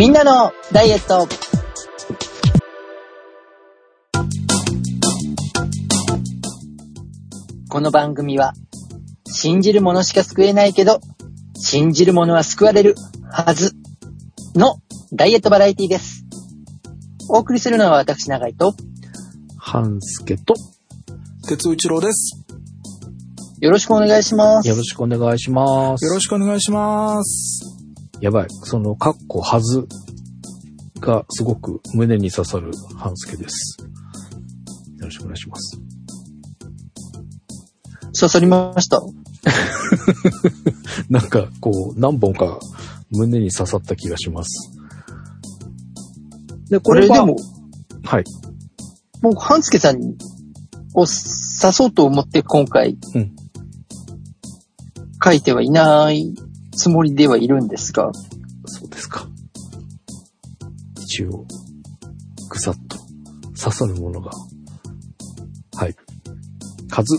みんなのダイエット。この番組は、信じる者しか救えないけど、信じる者は救われるはずのダイエットバラエティです。お送りするのは私、長井と、半助と、鉄尾一郎です。よろしくお願いします。よろしくお願いします。よろしくお願いします。やばい。その、カッコはずがすごく胸に刺さる半助です。よろしくお願いします。刺さりました？なんか、こう、何本か胸に刺さった気がします。で、これはこれでも、はい。もう、半助さんを刺そうと思って今回、うん書いてはいないつもりではいるんですが、そうですか。一応、ぐさっと刺さるものが。はい。数。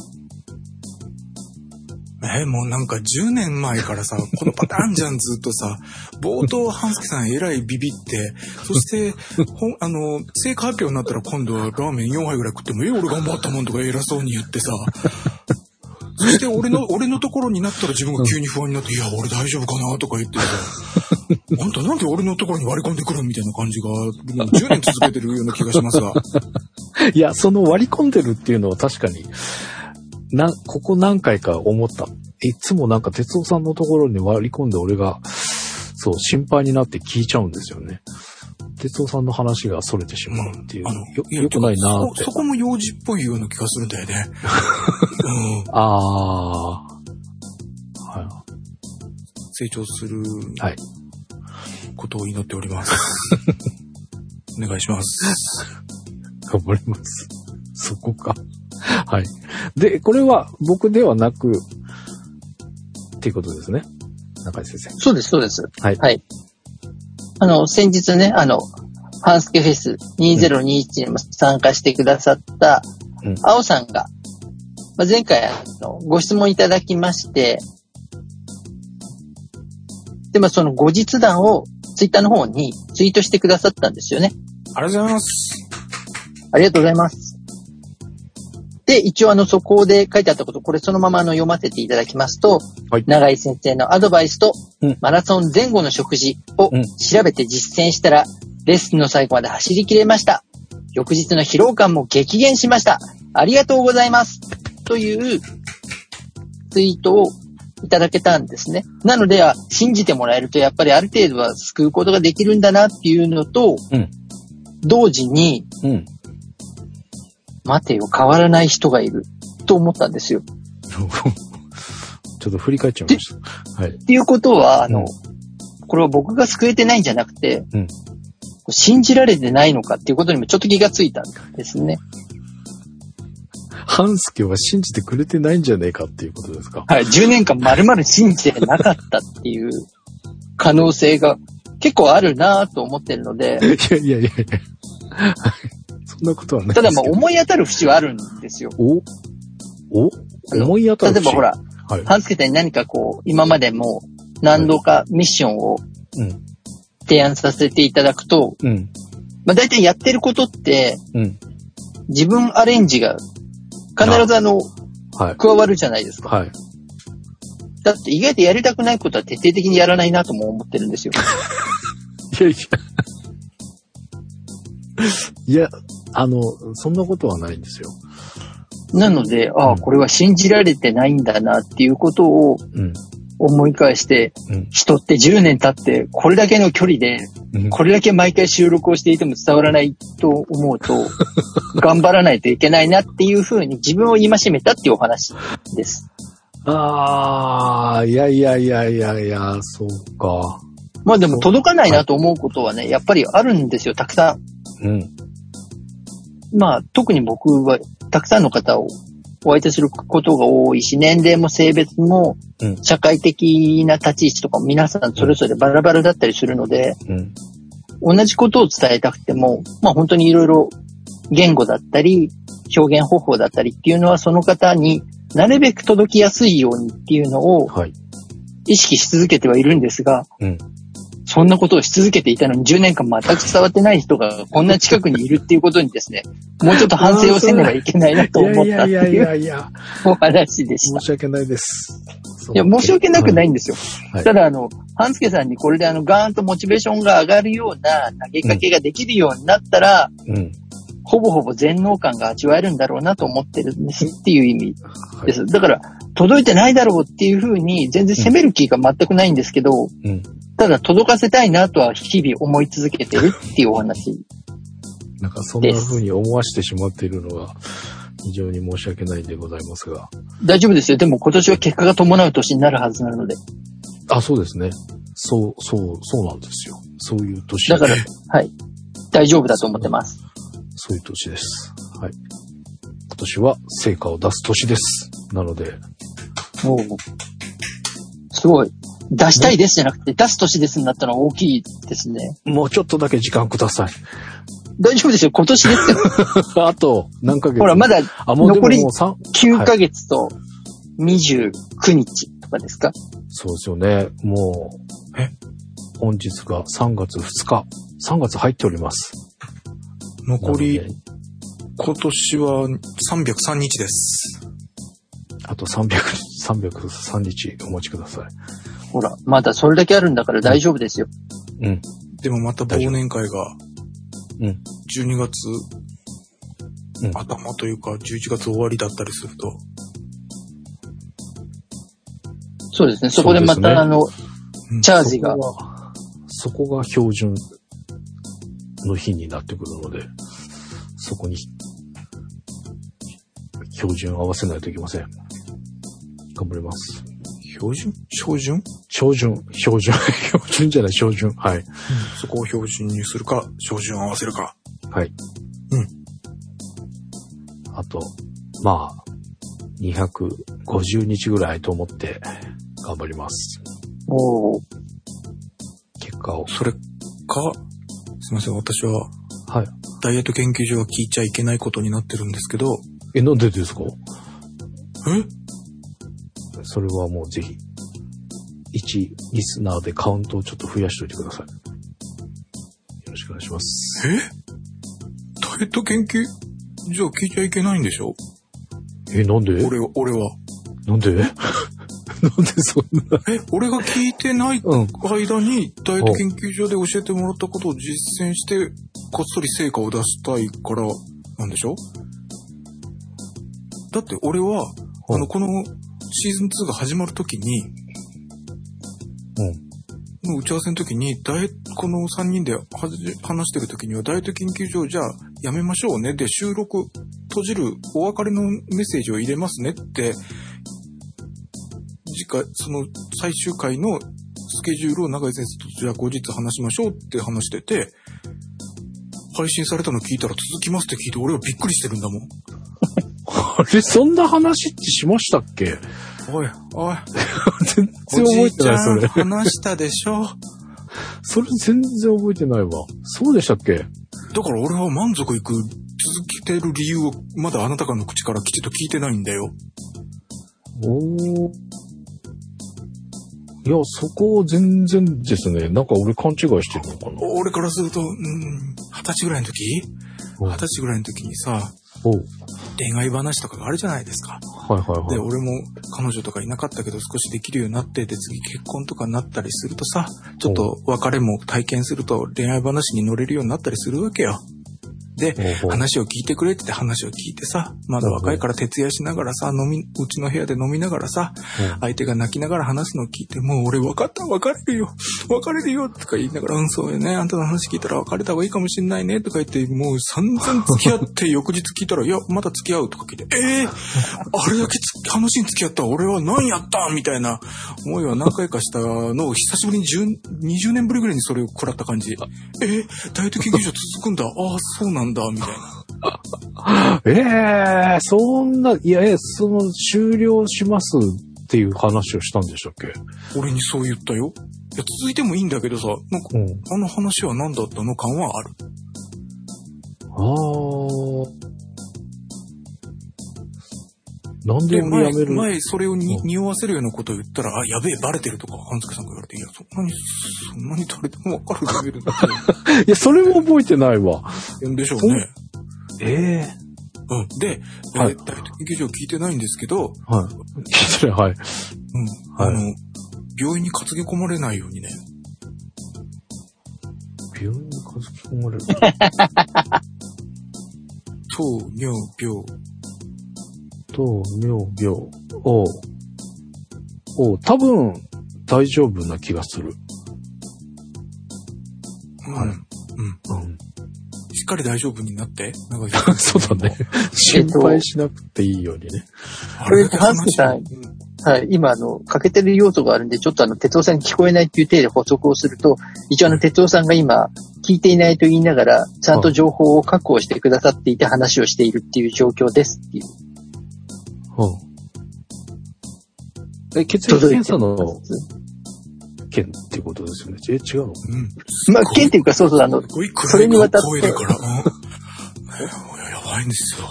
えーもうなんか10年前からさ、このパターンじゃん、ずっとさ。冒頭、半助さんえらいビビって、そして、ほん、あの、成果発表になったら今度はラーメン4杯ぐらい食っても、え、俺頑張ったもんとか偉そうに言ってさ。そして俺の、俺のところになったら自分が急に不安になって、いや、俺大丈夫かなとか言ってさ。あんたなんで俺のところに割り込んでくるみたいな感じが、もう10年続けてるような気がしますが。いや、その割り込んでるっていうのは確かに、な、ここ何回か思った。いつもなんか哲夫さんのところに割り込んで俺が、そう、心配になって聞いちゃうんですよね。哲夫さんの話が逸れてしまうっていう。あの、よ、よくないなーってそこ。そこも幼児っぽいような気がするんだよね。うん。ああ。は成長するい。はい。ことを祈っております。お願いします。頑張ります。そこか。はい。で、これは僕ではなく、っていうことですね。中井先生。そうです、そうです。はいはい。あの、先日ね、あの、ハンスケフェス2021にも参加してくださったうん、青さんが、まあ、前回あのご質問いただきまして、で、まあ、その後日談をツイッターの方にツイートしてくださったんですよね。ありがとうございます。ありがとうございます。で、一応あの、そこで書いてあったこと、これそのままあの読ませていただきますと、はい長井先生のアドバイスと、うんマラソン前後の食事をうん調べて実践したら、レッスンの最後まで走り切れました。翌日の疲労感も激減しました。ありがとうございます。というツイートをいただけたんですね。なので、あ信じてもらえると、やっぱりある程度は救うことができるんだなっていうのと、うん同時に、うん。待てよ、変わらない人がいる。と思ったんですよ。ちょっと振り返っちゃいました。はい。っていうことは、あの、うんこれは僕が救えてないんじゃなくて、うん信じられてないのかっていうことにもちょっと気がついたんですね。半助は信じてくれてないんじゃねえかっていうことですか？はい。10年間丸々信じてなかったっていう可能性が結構あるなぁと思ってるので、いやいやいやいや。なことはないただまあ。思い当たる節はあるんですよ。お？お？思い当たる節？例えばほら、はい。半助さんに何かこう、今までも何度かミッションをうん。提案させていただくと、うん。まあ大体やってることって、うん。自分アレンジが必ずあの、はい。加わるじゃないですか。はい。だって意外とやりたくないことは徹底的にやらないなとも思ってるんですよ。いやいや。いや、あの、そんなことはないんですよ。なので、ああ、これは信じられてないんだなっていうことをうん。思い返して、うん人って10年経ってこれだけの距離で、うん。これだけ毎回収録をしていても伝わらないと思うと、頑張らないといけないなっていうふうに自分を戒めたっていうお話です。ああ、いやいやいやいやいや、そうか。まあでも届かないなと思うことはね、やっぱりあるんですよ、たくさん。うん。まあ、特に僕はたくさんの方をお相手することが多いし、年齢も性別もうん社会的な立ち位置とかも皆さんそれぞれバラバラだったりするので、うん。同じことを伝えたくても、まあ本当にいろいろ言語だったり、表現方法だったりっていうのはその方になるべく届きやすいようにっていうのをはい。意識し続けてはいるんですが、うん。そんなことをし続けていたのに10年間全く伝わってない人がこんな近くにいるっていうことにですね、もうちょっと反省をせねばいけないなと思ったっていうお話でした申。し訳ないです。いや、申し訳なくないんですよ。はいただ、あの、半助さんにこれであの、ガーンとモチベーションが上がるような投げかけができるようになったら、うん。ほぼほぼ全能感が味わえるんだろうなと思ってるんですっていう意味はいです。だから、届いてないだろうっていうふうに全然責める気が全くないんですけど、うん。ただ届かせたいなとは日々思い続けてるっていうお話。なんかそんな風に思わしてしまっているのが非常に申し訳ないんでございますが。大丈夫ですよ。でも今年は結果が伴う年になるはずなので。あ、そうですね。そう、そう、そうなんですよ。そういう年。だから、はい。大丈夫だと思ってます。そういう年です。はい。今年は成果を出す年です。なので、おうすごい。出したいですじゃなくて、出す年ですになったのは大きいですね。もうちょっとだけ時間ください。大丈夫ですよ。今年ですよ。あと、何ヶ月？ほら、まだあ、もうでも残りもう3、9ヶ月と29日とかですか、そうですよね。もう、え本日が3月2日。3月入っております。残り今年は303日です。あと300、303日お待ちください。ほら、まだそれだけあるんだから大丈夫ですよ。うん。でもまた忘年会が、うん。12月うん頭というか、11月終わりだったりすると、そうですね。そこでまそうですねた、あの、うんチャージがそ。こが、そこが標準の日になってくるので、そこに、標準合わせないといけません。頑張ります。標準？標準、標準、標準、標準じゃない、標準。はい。そこを標準にするか、標準を合わせるか。はい。うん。あと、まあ、250日ぐらいと思って頑張ります。おー結果を。それか、すいません、私は、はい。ダイエット研究所は聞いちゃいけないことになってるんですけど、え、なんでですか？え？それはもうぜひ、1リスナーでカウントをちょっと増やしておいてください。よろしくお願いします。え？ダイエット研究？じゃあ聞いちゃいけないんでしょ？え、なんで？俺は、俺は。なんで？なんでそんな？え、俺が聞いてないうん。間に、ダイエット研究所で教えてもらったことを実践して、こっそり成果を出したいから、なんでしょ？だって俺は、あの、このシーズン2が始まるときに、の打ち合わせの時に、ダイエこの3人で話してる時には、ダイエット研究所じゃあやめましょうね。で、収録閉じるお別れのメッセージを入れますねって、次回、その最終回のスケジュールを永井先生とじゃあ後日話しましょうって話してて、配信されたの聞いたら続きますって聞いて俺はびっくりしてるんだもん。あれ、そんな話ってしましたっけ？おい、おい、全然覚えてない、それ。話したでしょ？それ全然覚えてないわ。そうでしたっけ？だから俺は満足いく続けてる理由をまだあなたからの口からきちっと聞いてないんだよ。おー。いや、そこ全然ですね。なんか俺勘違いしてるのかな。俺からすると、うん、二十歳ぐらいの時？お二十歳ぐらいの時にさ、お恋愛話とかがあるじゃないですか。で、はいはいはい。俺も彼女とかいなかったけど少しできるようになって、で、次結婚とかになったりするとさ、ちょっと別れも体験すると恋愛話に乗れるようになったりするわけよ。で、話を聞いてくれって話を聞いてさ、まだ若いから徹夜しながらさ、飲み、うちの部屋で飲みながらさ、相手が泣きながら話すのを聞いて、もう俺分かった、別れるよ、別れるよとか言いながら、うん、そうよね、あんたの話聞いたら別れた方がいいかもしんないねとか言って、もう散々付き合って翌日聞いたら、いや、まだ付き合うとか聞いて、ええあれだけつ話に付き合った俺は何やったみたいな思いは何回かしたのを久しぶりに10 20年ぶりぐらいにそれを食らった感じ。えー、ダイエット研究所続くんだ。ああ、そうなんだ、みたいな。ええそんな、いや、え、その、終了しますっていう話をしたんでしたっけ？俺にそう言ったよ。いや、続いてもいいんだけどさ、なんか、うん。あの話は何だったの？感はある。ああ。なんで俺やめ、る前それをにうん匂わせるようなことを言ったら、あ、やべえ、バレてるとか、半助さんが言われて、いや、そんなに、そんなに誰でもわかるレベルだ いや、それも覚えてないわ。でしょうね。ええうん。で、はいえー大体劇場聞いてないんですけど、はい。聞いてない、はい。うん。はいあの、病院に担ぎ込まれないようにね。病院に数き込まれる。糖尿病。糖尿病。おう。おう、多分、大丈夫な気がする。はいうん。うん。うん。しっかり大丈夫になって、長井さん そうだね。心配しなくていいようにね。あこれハンスケさんはい。今、あの、欠けてる要素があるんで、ちょっとあの、哲夫さんに聞こえないっていう体で補足をすると、一応あの、哲夫さんが今、聞いていないと言いながら、ちゃんと情報を確保してくださっていて話をしているっていう状況ですっていう。うん。え、血液検査の件っていうことですよね。え、違うの？うん。まあ、県っていうか、そうそう、あのそれにわたって声だから、うん。いややばいんですよ。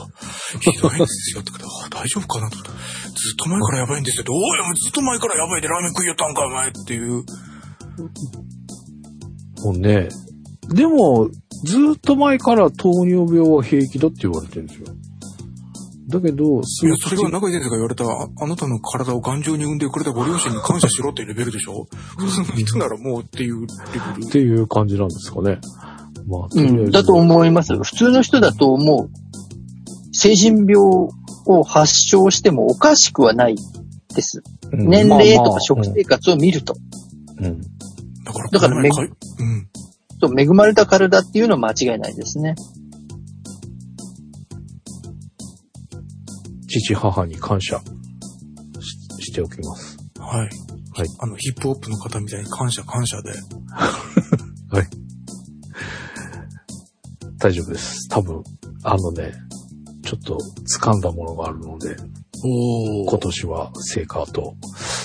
ひどいんですよ。ってことあ大丈夫かなと思った。ずっと前からやばいんですよって。おい、ずっと前からやばいでラーメン食いよったんか、お前っていう。もうね。でも、ずーっと前から糖尿病は平気だって言われてるんですよ。だけど、いや、それは中井先生が言われた、ああなたの体を頑丈に産んでくれたご両親に感謝しろっていうレベルでしょ？その人ならもうっていうレベル。っていう感じなんですかね。まあ、うん、だと思います。普通の人だと思う。精神病を発症してもおかしくはないです。うん年齢とか食生活を見ると。うんうんだから、だからうん。と恵まれた体っていうのは間違いないですね。父母に感謝ししておきます。はい。はい。あの、ヒップホップの方みたいに感謝感謝で。大丈夫です。多分、あのね、ちょっと掴んだものがあるので、お今年は成果と。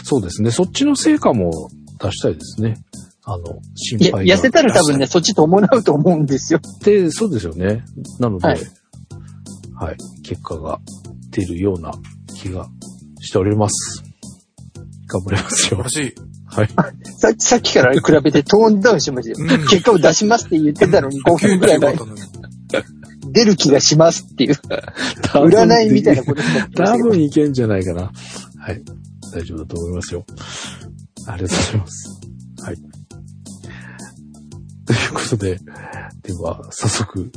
そうですね。そっちの成果も出したいですね。あの、心いや配が。痩せたら多分ね、そっち伴うと思うんですよ。で、そうですよね。なので、ははいい、結果が出るような気がしております。頑張りますよ素晴ら。しい。はい。さっきさっきから比べてトーンダウンしましたよ。うん結果を出しますって言ってたのに5分くらい前出る気がしますっていう、占いみたいなことになって多分いけんじゃないかな。はい。大丈夫だと思いますよ。ありがとうございます。はい。ということで、では、早速、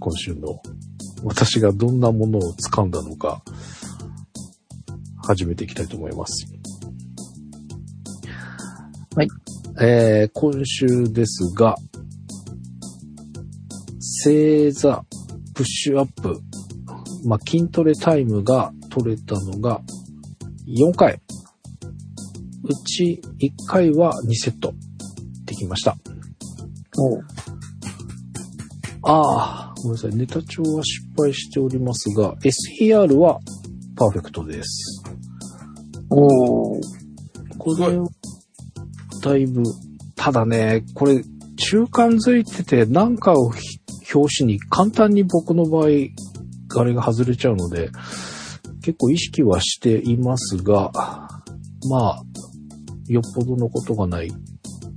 今週の私がどんなものを掴んだのか、始めていきたいと思います。はい。えー、今週ですが、正座、プッシュアップ、まあ、筋トレタイムが取れたのが4回。うち1回は2セットできました。おうああ、ごめんなさい。ネタ帳は失敗しておりますが、SER はパーフェクトです。おうこれ、だいぶ、ただね、これ、中間づいてて、なんかをひ表紙に簡単に僕の場合、あれが外れちゃうので、結構意識はしていますが、まあ、よっぽどのことがない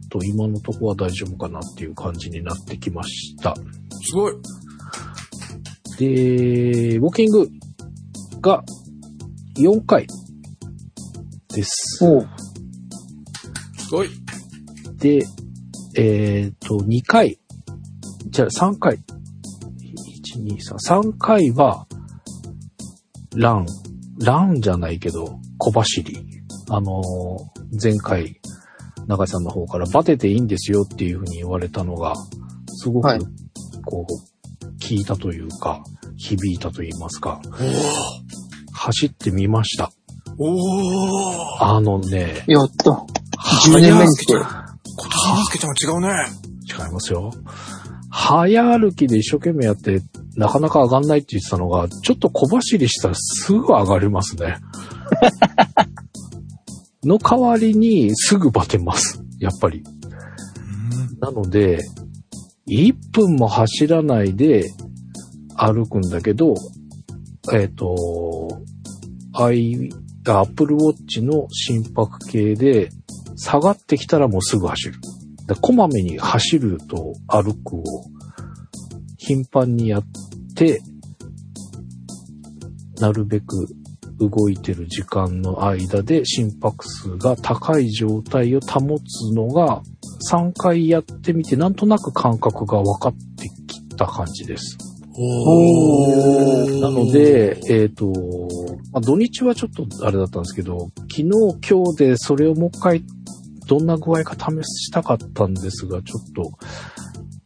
と、今のとこは大丈夫かなっていう感じになってきました。すごい。で、ウォーキングが4回です。おうすごい。で、えっ、と、2回、じゃあ3回。1、2、3、3回は、ラン、ランじゃないけど、小走り。あのー前回、中井さんの方からバテていいんですよっていうふうに言われたのが、すごく、はいこう、聞いたというか、響いたと言いますか、お走ってみました。おおあのね、やった。10年目に来て。今年のすけちゃんは違うね。違いますよ。早歩きで一生懸命やって、なかなか上がんないって言ってたのが、ちょっと小走りしたらすぐ上がりますね。の代わりにすぐバテます。やっぱり。なので、1分も走らないで歩くんだけど、えっ、と、i、Apple Watch の心拍計で、下がってきたらもうすぐ走る。でこまめに走ると歩くを頻繁にやって、なるべく動いてる時間の間で心拍数が高い状態を保つのが3回やってみてなんとなく感覚が分かってきた感じです。なの、で、えっ、と、まあ、土日はちょっとあれだったんですけど、昨日今日でそれをもう一回どんな具合か試したかったんですが、ちょっと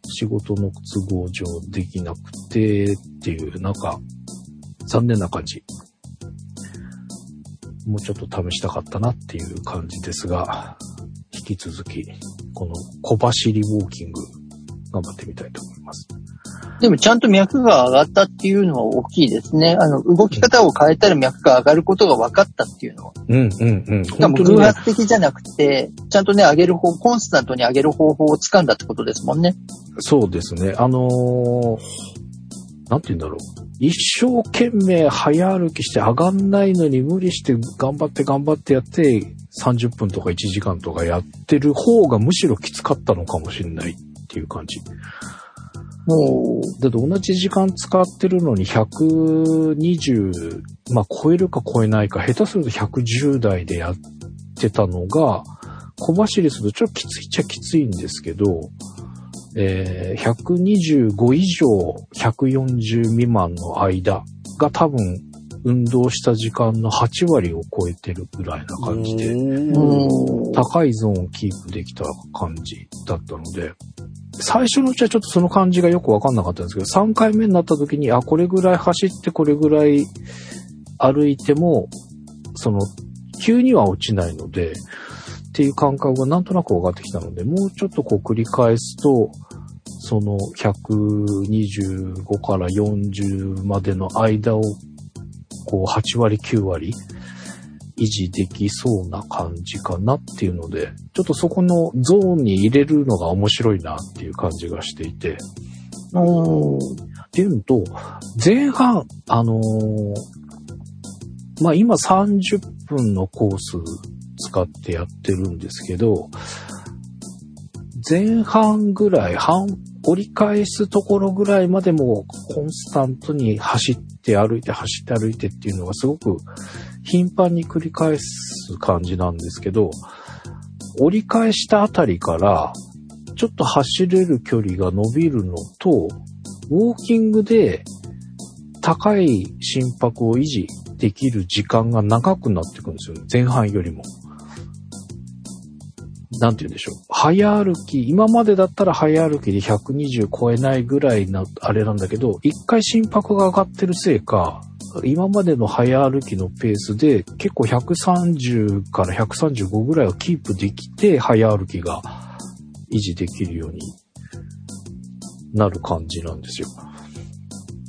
仕事の都合上できなくてっていう、なんか残念な感じ。もうちょっと試したかったなっていう感じですが、引き続き、この小走りウォーキング、頑張ってみたいと思います。でもちゃんと脈が上がったっていうのは大きいですね。あの、動き方を変えたら脈が上がることが分かったっていうのは。うんうんうん。しかも偶発的じゃなくて、ちゃんとね、上げる方、コンスタントに上げる方法を掴んだってことですもんね。そうですね。あのーなんて言うんだろう。一生懸命早歩きして上がんないのに無理して頑張って頑張ってやって30分とか1時間とかやってる方がむしろきつかったのかもしれないっていう感じ。もだって同じ時間使ってるのに120、まあ超えるか超えないか、下手すると110台でやってたのが、小走りするとちょっときついっちゃきついんですけど、えー、125以上140未満の間が多分運動した時間の8割を超えてるぐらいな感じで。高いゾーンをキープできた感じだったので、最初のうちはちょっとその感じがよくわかんなかったんですけど、3回目になった時に、あ、これぐらい走ってこれぐらい歩いても、その、急には落ちないので、っていう感覚がなんとなく分かってきたので、もうちょっとこう繰り返すと、その125から40までの間を、こう8割9割維持できそうな感じかなっていうので、ちょっとそこのゾーンに入れるのが面白いなっていう感じがしていて、うんっていうのと、前半、あのーまあ、今30分のコース使ってやってるんですけど、前半ぐらい、半、折り返すところぐらいまでもコンスタントに走って歩いて走って歩いてっていうのがすごく頻繁に繰り返す感じなんですけど、折り返したあたりから、ちょっと走れる距離が伸びるのと、ウォーキングで高い心拍を維持できる時間が長くなってくるんですよね。前半よりも。なんて言うんでしょう。早歩き、今までだったら早歩きで120超えないぐらいな、あれなんだけど、一回心拍が上がってるせいか、今までの早歩きのペースで結構130から135ぐらいをキープできて、早歩きが維持できるようになる感じなんですよ。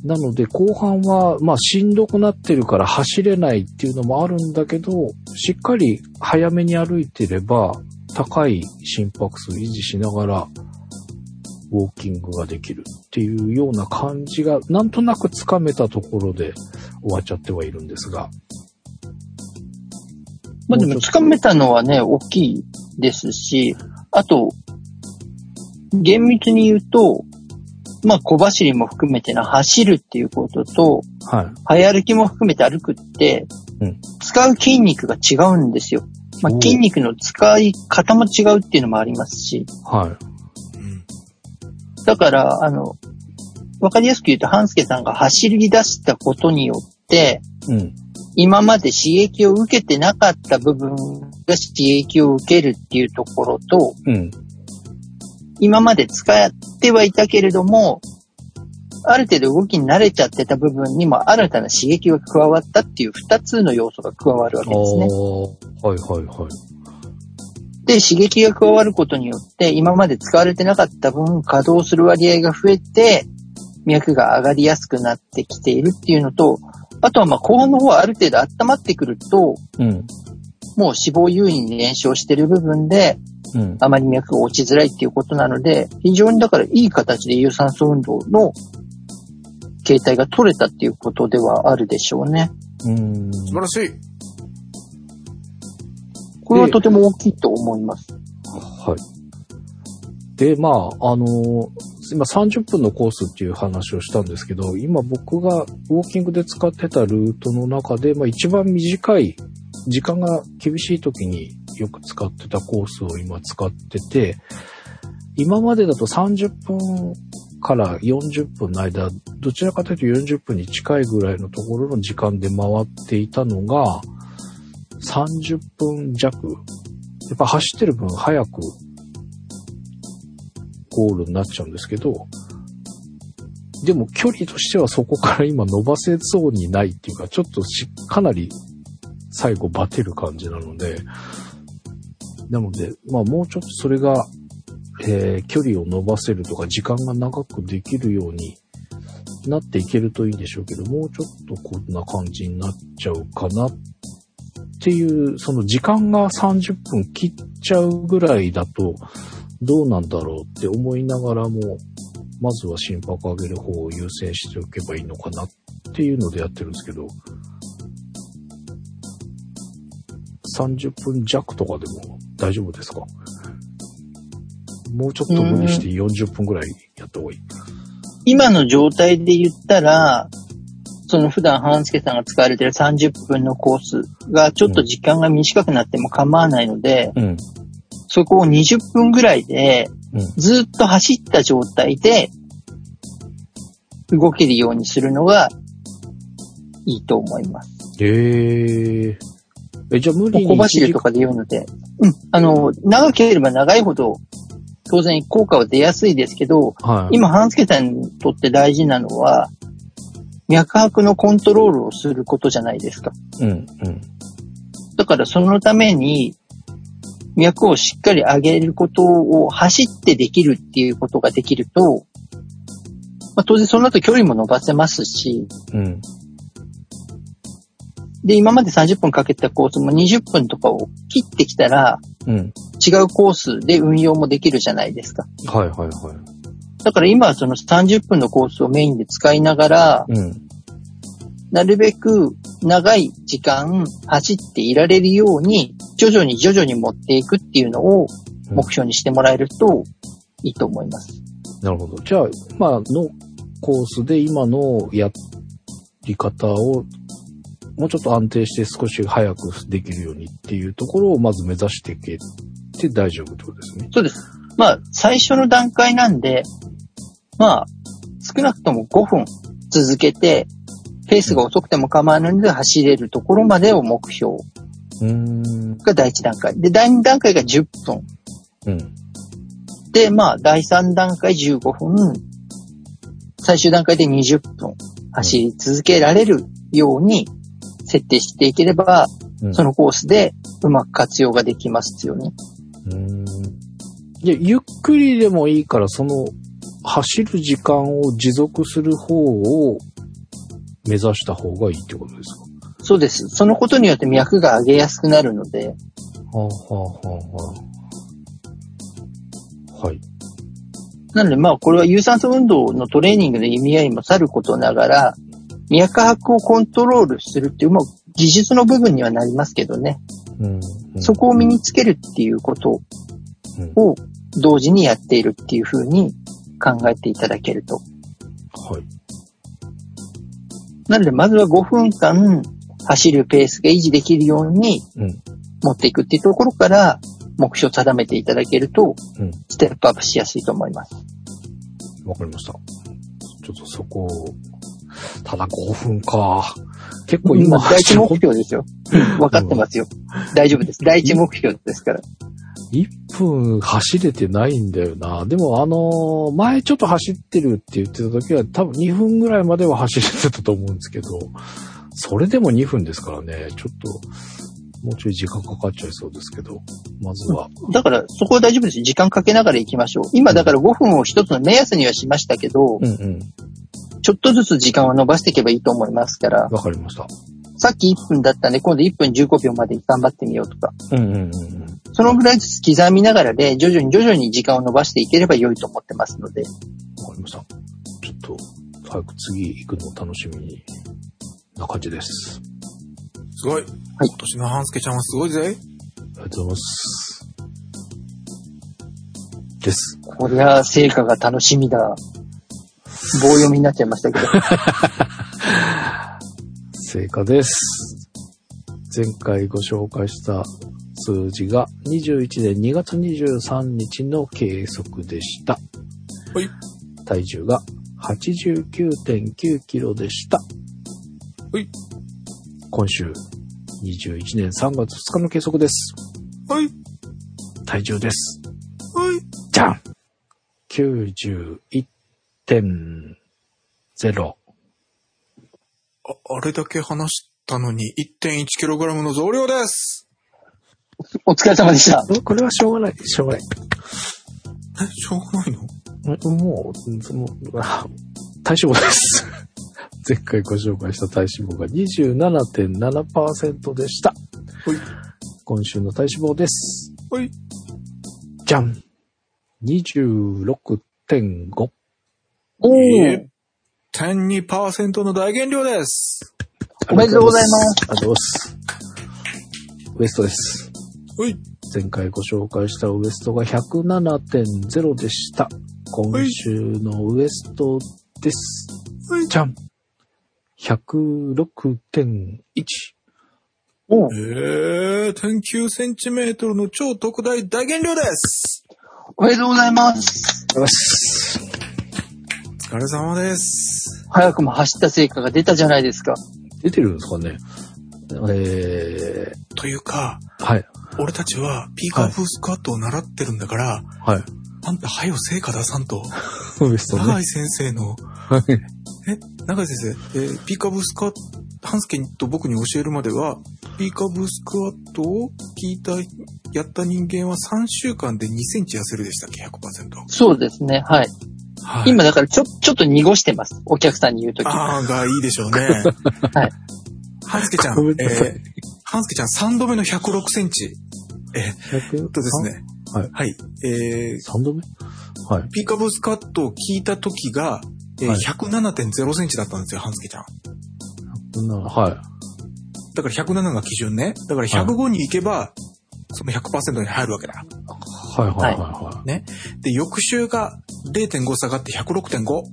なので後半は、まあしんどくなってるから走れないっていうのもあるんだけど、しっかり早めに歩いてれば、高い心拍数維持しながら、ウォーキングができるっていうような感じが、なんとなくつかめたところで終わっちゃってはいるんですが。まあでも、掴めたのはね、大きいですし、あと、厳密に言うと、まあ小走りも含めてな、走るっていうことと、はい。早歩きも含めて歩くってうん、使う筋肉が違うんですよ。まあ筋肉の使い方も違うっていうのもありますし、はい。うんだから、あの、わかりやすく言うと、半助さんが走り出したことによって、うん。今まで刺激を受けてなかった部分が刺激を受けるっていうところと、うん。今まで使ってはいたけれども、ある程度動きに慣れちゃってた部分にも新たな刺激が加わったっていう二つの要素が加わるわけですね。はいはいはい。で、刺激が加わることによって、今まで使われてなかった分、稼働する割合が増えて、脈が上がりやすくなってきているっていうのと、あとはまあ後半の方はある程度温まってくると、うん。もう脂肪優位に燃焼している部分で、うん。あまり脈が落ちづらいっていうことなので、非常にだからいい形で有酸素運動の形態が取れたっていうことではあるでしょうね。うん。素晴らしい。これはとても大きいと思います。はい。で、まあ、あのー今30分のコースっていう話をしたんですけど、今僕がウォーキングで使ってたルートの中で、まあ一番短い、時間が厳しい時によく使ってたコースを今使ってて、今までだと30分から40分の間、どちらかというと40分に近いぐらいのところの時間で回っていたのが、30分弱。やっぱ走ってる分早くゴールになっちゃうんですけど、でも距離としてはそこから今伸ばせそうにないっていうか、ちょっとしかなり最後バテる感じなので、なので、まあもうちょっとそれが、えー距離を伸ばせるとか時間が長くできるようになっていけるといいんでしょうけど、もうちょっとこんな感じになっちゃうかなっていう、その時間が30分切っちゃうぐらいだと、どうなんだろうって思いながらも、まずは心拍上げる方を優先しておけばいいのかなっていうのでやってるんですけど、30分弱とかでも大丈夫ですか？もうちょっと無理して40分ぐらいやった方がいい。今の状態で言ったら、その普段半助さんが使われてる30分のコースがちょっと時間が短くなっても構わないので、うん。そこを20分ぐらいでうん。ずっと走った状態で動けるようにするのがいいと思います。えー。え、じゃあ無理に小走りとかで言うので、うん。あの、長ければ長いほど当然効果は出やすいですけど、はい。今、半助さんにとって大事なのは、脈拍のコントロールをすることじゃないですか。うん、うん。だからそのために、脈をしっかり上げることを走ってできるっていうことができると、まあ、当然その後距離も伸ばせますし、うん。で、今まで30分かけたコースも20分とかを切ってきたら、うん。違うコースで運用もできるじゃないですか。はいはいはい。だから今はその30分のコースをメインで使いながら、うん。なるべく長い時間走っていられるように、徐々に徐々に持っていくっていうのをうん目標にしてもらえるといいと思います。なるほど。じゃあ、まあ、のコースで今のやり方を、もうちょっと安定して少し早くできるようにっていうところをまず目指していけて大丈夫ってことですね。そうです。まあ、最初の段階なんで、まあ、少なくとも5分続けて、ペースが遅くても構わないので走れるところまでを目標。が第1段階。で、第2段階が10分。うん。で、まあ、第3段階15分、最終段階で20分走り続けられるように設定していければ、うんそのコースでうまく活用ができますよね。うーん。で、ゆっくりでもいいから、その、走る時間を持続する方を目指した方がいいってことですか？そうです。そのことによって脈が上げやすくなるので、はあ、はあ、はあ、はあ。はい。なのでまあこれは有酸素運動のトレーニングの意味合いもさることながら、脈拍をコントロールするっていう、まあ技術の部分にはなりますけどね、そこを身につけるっていうことうんを同時にやっているっていうふうに考えていただけると。はい。なのでまずは5分間走るペースが維持できるようにうん。持っていくっていうところから目標を定めていただけるとうん、ステップアップしやすいと思います。わかりました。ちょっとそこを、ただ5分か。結構今、第一目標ですよ。うん分かってますよ。大丈夫です。第一目標ですから。1分走れてないんだよな。でもあのー前ちょっと走ってるって言ってた時は多分2分ぐらいまでは走れてたと思うんですけど、それでも2分ですからね、ちょっと、もうちょい時間かかっちゃいそうですけど、まずは。だからそこは大丈夫です。時間かけながら行きましょう。今だから5分を一つの目安にはしましたけど、うんうん。ちょっとずつ時間を伸ばしていけばいいと思いますから、わかりました。さっき1分だったんで今度1分15秒まで頑張ってみようとか、うんうんうんうん。そのぐらいずつ刻みながらで、徐々に徐々に時間を伸ばしていければ良いと思ってますので、わかりました。ちょっと、早く次行くのを楽しみにな感じです。すごい。今年の半助ちゃんはすごいぜ。ありがとうございます。です。こりゃ、成果が楽しみだ。棒読みになっちゃいましたけど。成果です。前回ご紹介した数字が21年2月23日の計測でした。はい。体重が89.9キロでした。はい。今週21年3月2日の計測です。はい。体重です。はい。じゃん !91.0。あ、あれだけ話したのに 1.1kg の増量です。お疲れ様でした。これはしょうがない。しょうがない。え、しょうがないの？もう、その、あ体脂肪です。前回ご紹介した体脂肪が27.7%でした。はい。今週の体脂肪です。はい。じゃん !26.5。おーえ1.2%の大減量です。おめでとうございます。ありがとうございます。ウエストです。はい。前回ご紹介したウエストが107.0でした。今週のウエストです。はい。じゃん !106.1。おーえー、1.9センチメートルの超特大大減量です。おめでとうございます。よし。お疲れ様です。早くも走った成果が出たじゃないですか。出てるんですかねえというか、ー、はい。俺たちはピーカーフースクワットを習ってるんだから、はい。あんた、はよ成果出さんと。ウエストね。長井先生の、はい。え、長井先生、えーピーカブスクワット、ハンスケと僕に教えるまでは、ピーカブスクワットを聞いた、やった人間は3週間で2センチ痩せるでしたっけ ?100%。そうですね。はい。はい。今だからちょ、ちょっと濁してます。お客さんに言うとき。あーがいいでしょうね。はい。ハンスケちゃん、ごめんなさいえーハンスケちゃん3度目の106センチ。えー、100えっとです。ね。はいはい。えー、3度目？はい。ピーカブスクワットを聞いた時が、えーはい107.0センチだったんですよ、ハンスケちゃん。なはい。だから107が基準ね。だから105に行けば、その100%に入るわけだ。はいはいはいはね。で、翌週が0.5下がって106.5。お、行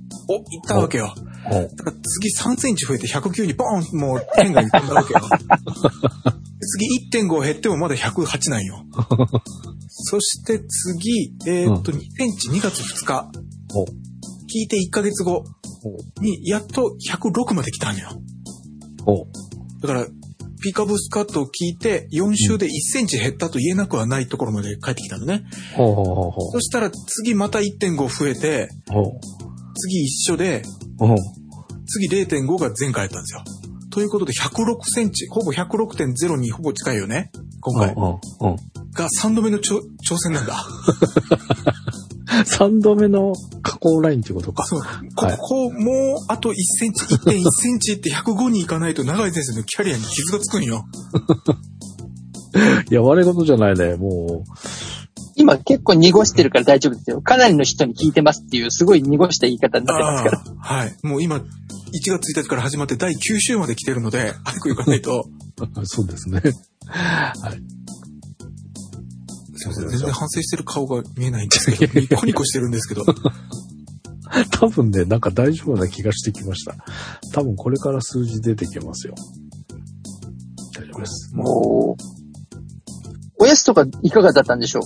ったわけよ。だから次3センチ増えて109にボーンもう天が飛んだわけよ。次1.5減ってもまだ108なんよ。そして次、えーっと、2センチ2月2日。お聞いて1ヶ月後にやっと106まで来たんよ。おだから、ピーカブスカットを聞いて4週で1センチ減ったと言えなくはないところまで帰ってきたのね。ほうほうほうほそしたら次また1.5増えて、う。ほう。次一緒で、ほう。次0.5が前回やったんですよ。ということで106センチ、ほぼ106.0にほぼ近いよね。今回。が3度目の挑挑戦なんだ。3度目の加工ラインってことか。そう。ここ、もうあと1センチ、1.1センチって105に行かないと長井先生のキャリアに傷がつくんよ。いや、悪いことじゃないね。も今結構濁してるから大丈夫ですよ。かなりの人に聞いてますっていう、すごい濁した言い方になってますから。はい。もう今、1月1日から始まって第9週まで来てるので、早く行かないと。う、そうですね。はい。すいません。全然反省してる顔が見えないんですけど、ニコニコしてるんですけど。多分ね、なんか大丈夫な気がしてきました。多分これから数字出てきますよ。大丈夫です。もう、おやつとかいかがだったんでしょ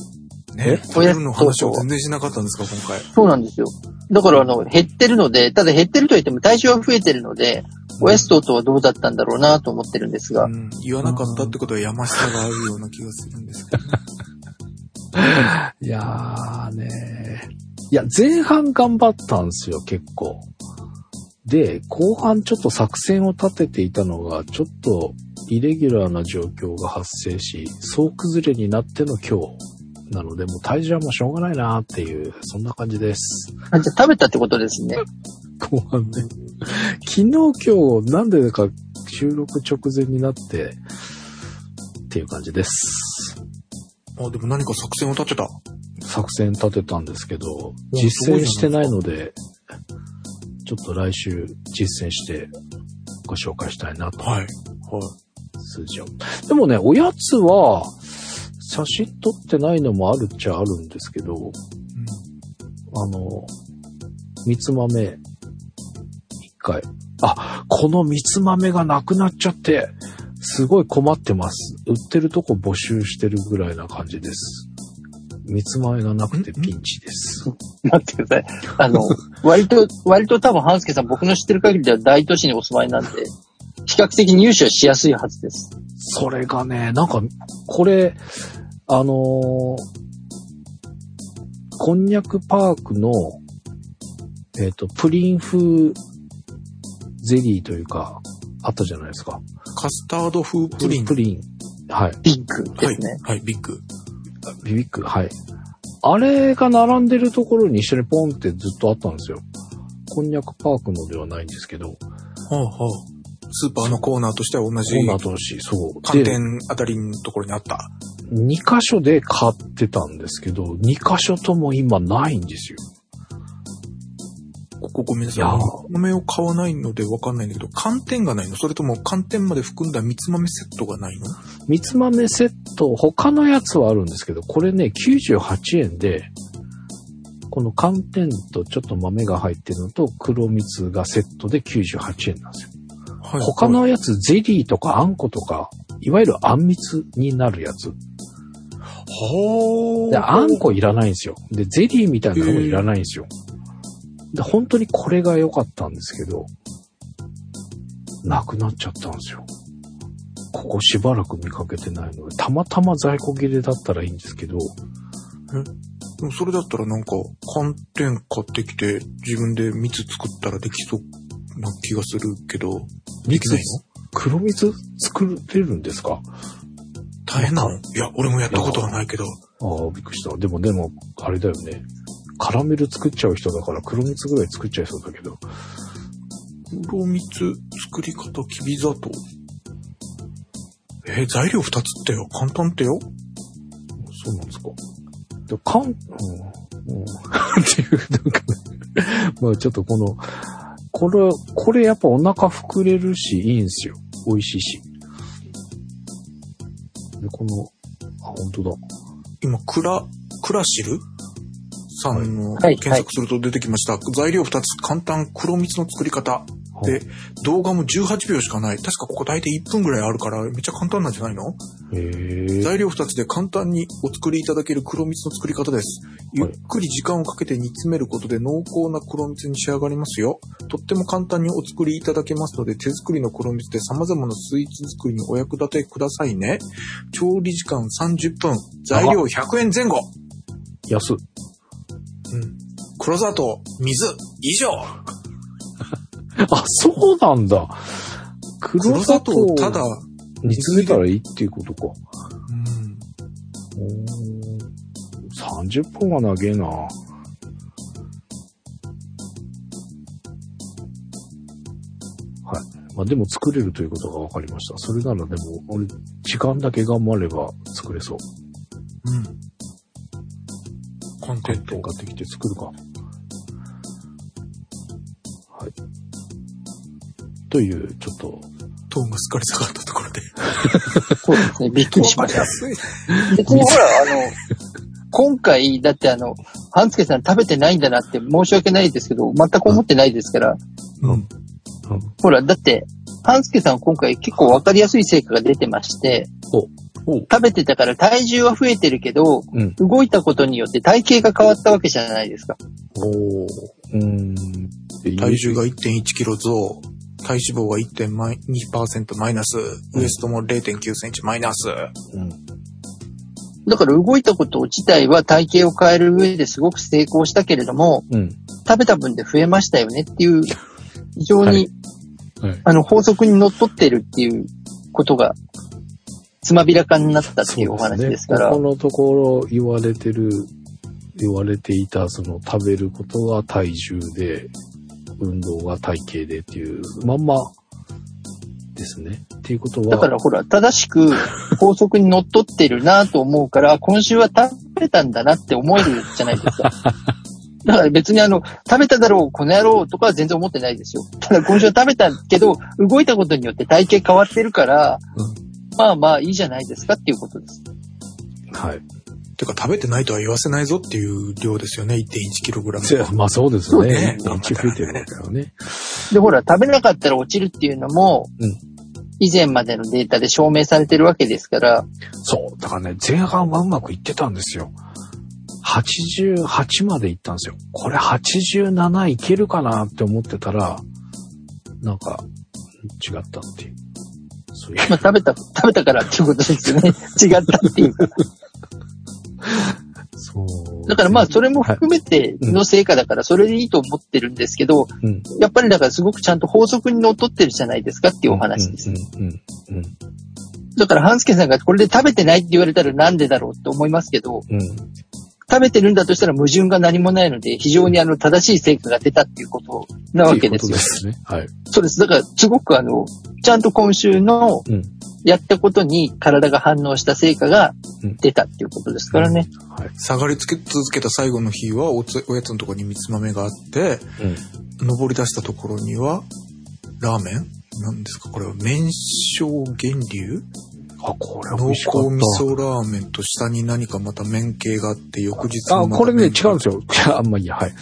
う？ね？えトイレの話を全然しなかったんですか、今回。そうなんですよ。だからあの、減ってるので、ただ減ってると言っても体重は増えてるので、おやつとはどうだったんだろうなと思ってるんですがう、ん。言わなかったってことはやましさがあるような気がするんですけど。いやーねいや、前半頑張ったんですよ、結構。で、後半ちょっと作戦を立てていたのが、ちょっとイレギュラーな状況が発生し、総崩れになっての今日。なので、もう体重はもうしょうがないなっていう、そんな感じです。あじゃあ食べたってことですね。後半ね。昨日今日、なんでか収録直前になって、っていう感じです。あ、でも何か作戦を立てた。作戦立てたんですけど、お実践してないので、ちょっと来週実践してご紹介したいなと。はい。はい。数字を。でもね、おやつは、写真撮ってないのもあるっちゃあるんですけど、あの、三つ豆、一回。あ、この三つ豆がなくなっちゃって、すごい困ってます。売ってるとこ募集してるぐらいな感じです。三つ豆がなくてピンチです。待ってください。あの、割と、割と多分、半助さん、僕の知ってる限りでは大都市にお住まいなんで、比較的入手しやすいはずです。それがね、なんか、これ、あのーこんにゃくパークの、えっ、と、プリン風ゼリーというか、あったじゃないですか。カスタード風プリン。プリン。はい。ビッグではいすね。。はい、ビッグ。ビビック、はい。あれが並んでるところに一緒にポンってずっとあったんですよ。こんにゃくパークのではないんですけど、はあはあ。スーパーのコーナーとしては同じこんな後し、そう。寒で、天あたりのところにあった。2箇所で買ってたんですけど、2箇所とも今ないんですよ。ここごめんないさい。豆を買わないのでわかんないんだけど、寒天がないの？それとも寒天まで含んだ蜜豆セットがないの？三つ豆セット、他のやつはあるんですけど、これね、98円で、この寒天とちょっと豆が入ってるのと黒蜜がセットで98円なんですよ。はい他のやつ、ゼリーとかあんことか、いわゆるあんみつになるやつ。はで、あんこいらないんですよ。で、ゼリーみたいなのもいらないんですよ。で、本当にこれが良かったんですけど、なくなっちゃったんですよ。ここしばらく見かけてないので、たまたま在庫切れだったらいいんですけど、でもそれだったらなんか寒天買ってきて自分で蜜作ったらできそうな気がするけど、できないの？黒蜜作れるんですか？大変なの？いや、俺もやったことはないけど。ああ、びっくりした。でも、でも、あれだよね。カラメル作っちゃう人だから黒蜜ぐらい作っちゃいそうだけど。黒蜜作り方きび砂糖。えー材料二つってよ。簡単ってよ。そうなんですか。でかん、うん、うん。っていう、なんかね、まあちょっとこの、これ、これやっぱお腹膨れるし、いいんですよ。美味しいし。で、この、あ、本当だ。今、クラ、クラシルさんのはい検索すると出てきました。材料二つ、簡単黒蜜の作り方。で、動画も18秒しかない。確かここ大体1分ぐらいあるから、めっちゃ簡単なんじゃないの？材料2つで簡単にお作りいただける黒蜜の作り方です。ゆっくり時間をかけて煮詰めることで濃厚な黒蜜に仕上がりますよ。とっても簡単にお作りいただけますので、手作りの黒蜜で様々なスイーツ作りにお役立てくださいね。調理時間30分。材料100円前後。安っ。うん。黒砂糖、水、以上。あ、そうなんだ。黒黒砂砂糖糖、ただ、煮詰めたらいいっていうことか。うん。おー30分は長えな。はい。まあでも作れるということが分かりました。それならでも、俺、時間だけ頑張れば作れそう。うん。コンテンツ寒天。買ってきて作るか。はい。という、ちょっと、トーンがすっかり下がったところで。そうですね。びっくりしました。別にほら、あの、今回、だってあの、半助さん食べてないんだなって申し訳ないですけど、全く思ってないですから、うん。ほら、だって、半助さん今回結構わかりやすい成果が出てまして、お食べてたから体重は増えてるけど、うん。動いたことによって体型が変わったわけじゃないですか。おーうーん。体重が1.1キロ増、体脂肪が1.2%マイナス、ウエストも0.9センチマイナス。うん。だから動いたこと自体は体型を変える上ですごく成功したけれども、うん。食べた分で増えましたよねっていう、非常に、はいはいあの、法則にのっとってるっていうことが、つまびらかになったっていうお話ですから、ここのところ言われてる、言われていた、その食べることが体重で、運動が体型でっていう、まんまですね。っていうことは、だからほら、正しく法則にのっとってるなと思うから、今週は食べたんだなって思えるじゃないですか。だから別にあの、食べただろう、この野郎とかは全然思ってないですよ。ただ今週は食べたけど、動いたことによって体型変わってるから、まあまあいいじゃないですかっていうことです。はい。てか食べてないとは言わせないぞっていう量ですよね、1.1kg。せ まあそうですよそうねね。電池増えてるわけだよね。で、ほら、食べなかったら落ちるっていうのも、うん以前までのデータで証明されてるわけですから、そう。だからね、前半はうまくいってたんですよ。88まで行ったんですよ。これ87いけるかなって思ってたら、なんか、違ったっていう。そういう。まあ食べた、食べたからっていうことですよね。違ったっていうか。そう。だからまあそれも含めての成果だからそれでいいと思ってるんですけど、うん。やっぱりだからすごくちゃんと法則にのっとってるじゃないですかっていうお話です。だから半助さんがこれで食べてないって言われたらなんでだろうって思いますけど、うん。食べてるんだとしたら矛盾が何もないので、非常にあの正しい成果が出たっていうことなわけですよ。っていうですね。はい。そうです。だからすごくあの、ちゃんと今週のうん。やったことに体が反応した成果が出たっていうことですからね。はい。下がりつけ続けた最後の日はおつおやつのところに三つ豆があって、うん。登り出したところには、ラーメン？なんですか？これは麺小源流？あ、これは美濃味しか厚味っ噌ラーメンと下に何かまた麺系があって、翌日た。あ、これね、違うん麺ですよ。あんまいいや、はい。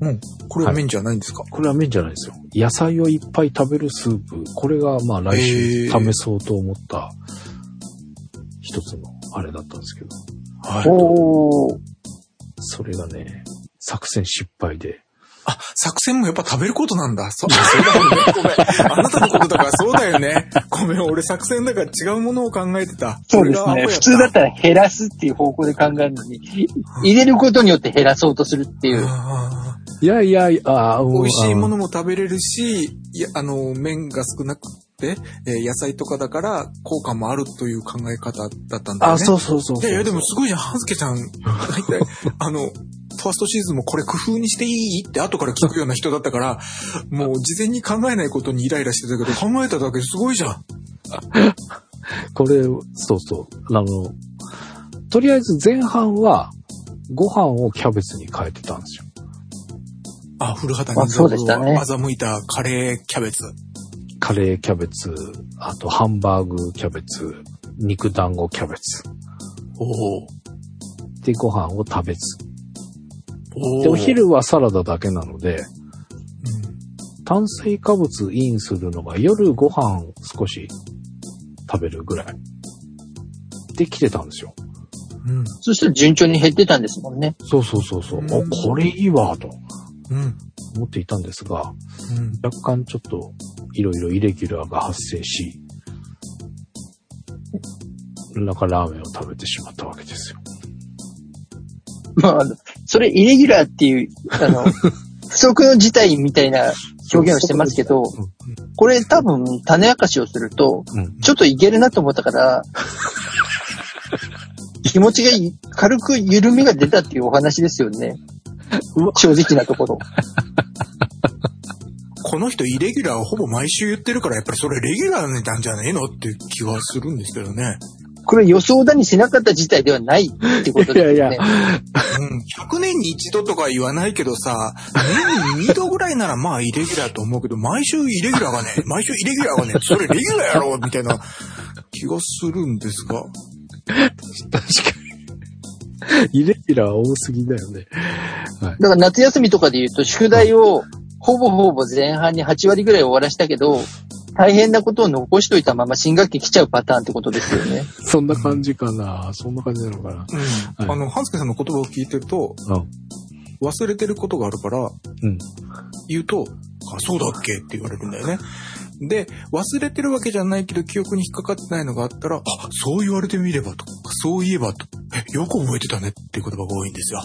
うん。これは麺じゃないんですか、これは麺じゃないですよ。野菜をいっぱい食べるスープ。これが、まあ来週試そうと思った、一つのあれだったんですけど、はい。おー。それがね、作戦失敗で。あ、作戦もやっぱ食べることなんだ。そそうだよね。ごめん。あなたのことだからそうだよね。ごめん、俺作戦だから違うものを考えてた。そうですね。普通だったら減らすっていう方向で考えるのに、入れることによって減らそうとするっていう。あいやいやいや、あー美味しいものも。も食べれるし、いや、あの、麺が少なくて、えー野菜とかだから効果もあるという考え方だったんだよね。あ、そうそうそうそう。いやいや、でもすごいじゃん、半助ちゃん。大体、あの、ファーストシーズンもこれ工夫にしていいって後から聞くような人だったから、もう事前に考えないことにイライラしてたけど、考えただけですごいじゃん。これ、そうそう。あの、とりあえず前半は、ご飯をキャベツに変えてたんですよ。あ、古畑あ任そうでしたね欺いたカレーキャベツ。カレーキャベツ、あとハンバーグキャベツ、肉団子キャベツ。おお。で、ご飯を食べず。おで、お昼はサラダだけなので、うん炭水化物インするのが夜ご飯少し食べるぐらい。で、来てたんですよ。うん。そしたら順調に減ってたんですもんね。そうそうそうそう。うんお、これいいわ、とうん。思っていたんですが、うん。若干ちょっといろいろイレギュラーが発生し、なんかラーメンを食べてしまったわけですよ。まあそれイレギュラーっていう、あの、不測の事態みたいな表現をしてますけど、これ多分種明かしをすると、うん。うん。ちょっといけるなと思ったから、気持ちがい軽く緩みが出たっていうお話ですよね。正直なところ。この人イレギュラーをほぼ毎週言ってるから、やっぱりそれレギュラーなんじゃねえのっていう気はするんですけどね。これ予想だにしなかった事態ではないってことですよね。いやいやうん。100年に一度とか言わないけどさ、年に2度ぐらいならまあイレギュラーと思うけど、毎週イレギュラーがね、毎週イレギュラーがね、それレギュラーやろみたいな気がするんですが。確かに。イレギュラー多すぎだよね。だから夏休みとかで言うと、宿題をほぼほぼ前半に8割ぐらい終わらしたけど、大変なことを残しといたまま新学期来ちゃうパターンってことですよね。そんな感じかな。そんな感じなのかな。うん。はいあの、ハンスケさんの言葉を聞いてると、うん。忘れてることがあるから、うん。言うと、あ、そうだっけって言われるんだよね。で、忘れてるわけじゃないけど、記憶に引っかかってないのがあったら、あ、そう言われてみればと、そういえばと、え、よく覚えてたねっていう言葉が多いんですよ。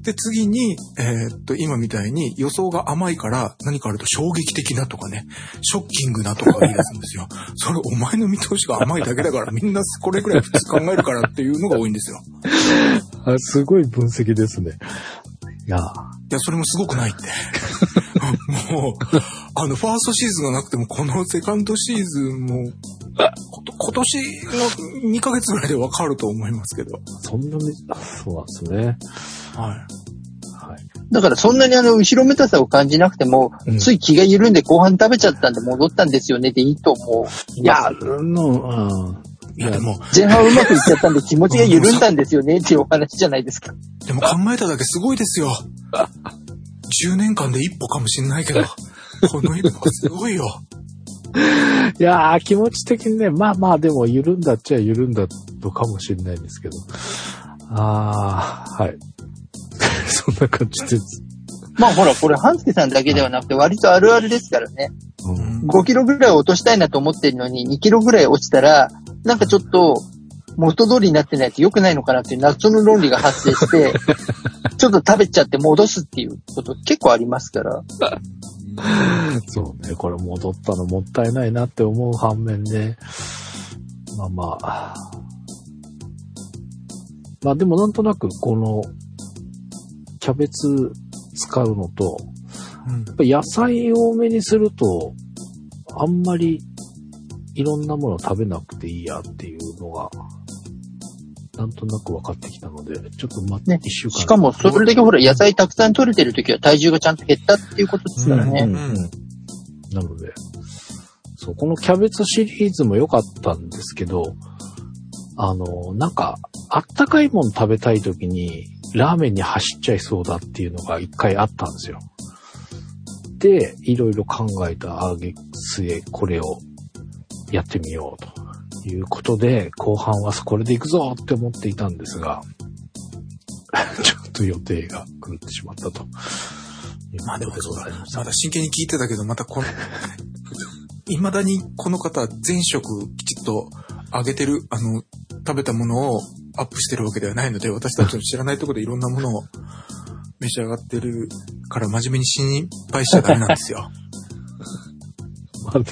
で、次に、えーっと、今みたいに予想が甘いから何かあると衝撃的なとかね、ショッキングなとか言い出すんですよ。それお前の見通しが甘いだけだから、みんなこれくらい普通考えるからっていうのが多いんですよ。あすごい分析ですね。いや、いや、それもすごくないって。もう、あの、ファーストシーズンがなくても、このセカンドシーズンも、今年の2ヶ月ぐらいでわかると思いますけど。そんなに、あそうなんですね。はい。はい。だからそんなにあの、後ろめたさを感じなくても、うんつい気が緩んで後半食べちゃったんで戻ったんですよねでいいと思う。いや、の、うん。いやでも、前半うまくいっちゃったんで気持ちが緩んだんですよねっていうお話じゃないですか。でも考えただけすごいですよ。10年間で一歩かもしんないけど、この一歩すごいよ。いやー、気持ち的にね、まあまあでも緩んだっちゃ緩んだのかもしれないんですけど。あー、はい。そんな感じです。まあほら、これ、半助さんだけではなくて割とあるあるですからね。うん。5キロぐらい落としたいなと思ってるのに、2キロぐらい落ちたら、なんかちょっと、元通りになってないと良くないのかなっていう謎の論理が発生して、ちょっと食べちゃって戻すっていうこと結構ありますから。そうね、これ戻ったのもったいないなって思う反面ね。まあまあ。まあでもなんとなくこの、キャベツ使うのと、うんやっぱ野菜多めにすると、あんまりいろんなもの食べなくていいやっていうのが、なんとなく分かってきたので、ちょっと待って、ね一週間。しかも、それだけほら、野菜たくさん取れてる時は体重がちゃんと減ったっていうことですからね。うんうんうんなので、そう、このキャベツシリーズも良かったんですけど、あの、なんか、あったかいもの食べたい時に、ラーメンに走っちゃいそうだっていうのが一回あったんですよ。で、いろいろ考えたあげ末、これをやってみようということで、後半はこれで行くぞって思っていたんですが、ちょっと予定が狂ってしまったと。まあでもそうだ。まだ真剣に聞いてたけど、またこの、未だにこの方、全食きちっと揚げてる、あの、食べたものをアップしてるわけではないので、私たちの知らないところでいろんなものを召し上がってるから真面目に心配しちゃダメなんですよ。まあね。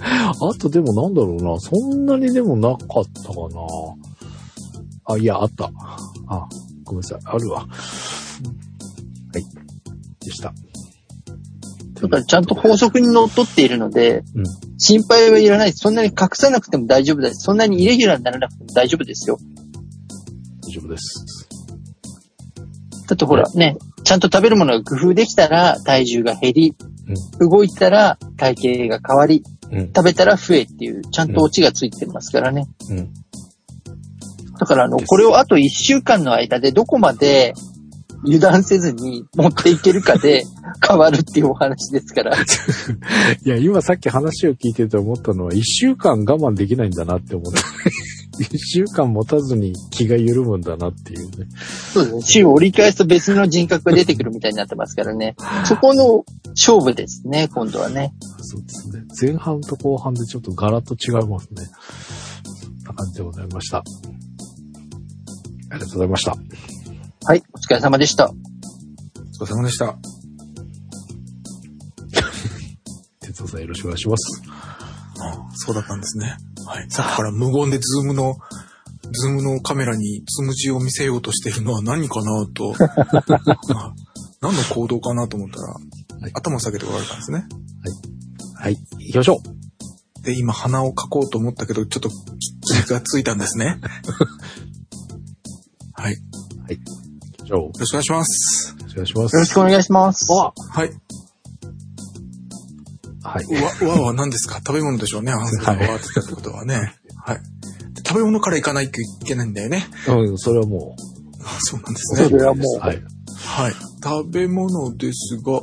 あとでもなんだろうな。そんなにでもなかったかな。あ、いや、あった。あ、ごめんなさい。あるわ。はい。でした。だからちゃんと法則にのっとっているので、うん心配はいらない。そんなに隠さなくても大丈夫です。そんなにイレギュラーにならなくても大丈夫ですよ。大丈夫です。だってほらね、ちゃんと食べるものが工夫できたら体重が減り、動いたら体型が変わり、うん。食べたら増えっていう、ちゃんとオチがついてますからね。うん。だからあの、これをあと1週間の間でどこまで油断せずに持っていけるかで 変わるっていうお話ですから。いや、今さっき話を聞いてて思ったのは、一週間我慢できないんだなって思った。一週間持たずに気が緩むんだなっていうね。そうですね。週を折り返すと別の人格が出てくるみたいになってますからね。そこの勝負ですね、今度はね。そうですね。前半と後半でちょっとガラッと違いますね。そんな感じでございました。ありがとうございました。はい、お疲れ様でした。お疲れ様でした。哲夫さんよろしくお願いします。ああそうだったんですね。はい。さっきから無言で Zoom の、 Zoom のカメラにつむじを見せようとしてるのは何かなと、あ 何の行動かなと思ったら、はい頭下げておられたんですね。はい、行きましょう。で、今鼻をかこうと思ったけど、ちょっと気がついたんですね。はい。よ行きましょう。ろしくお願いします。お願いします。よろしくお願いします。あはい。はい。わ、わは何ですか？食べ物でしょうね。ハンスがわーって言ったってことはね。はい。で食べ物からいかないといけないんだよね。うん、それはもあそうなんですう。ね。それはもうはい。はい。食べ物ですが、やっ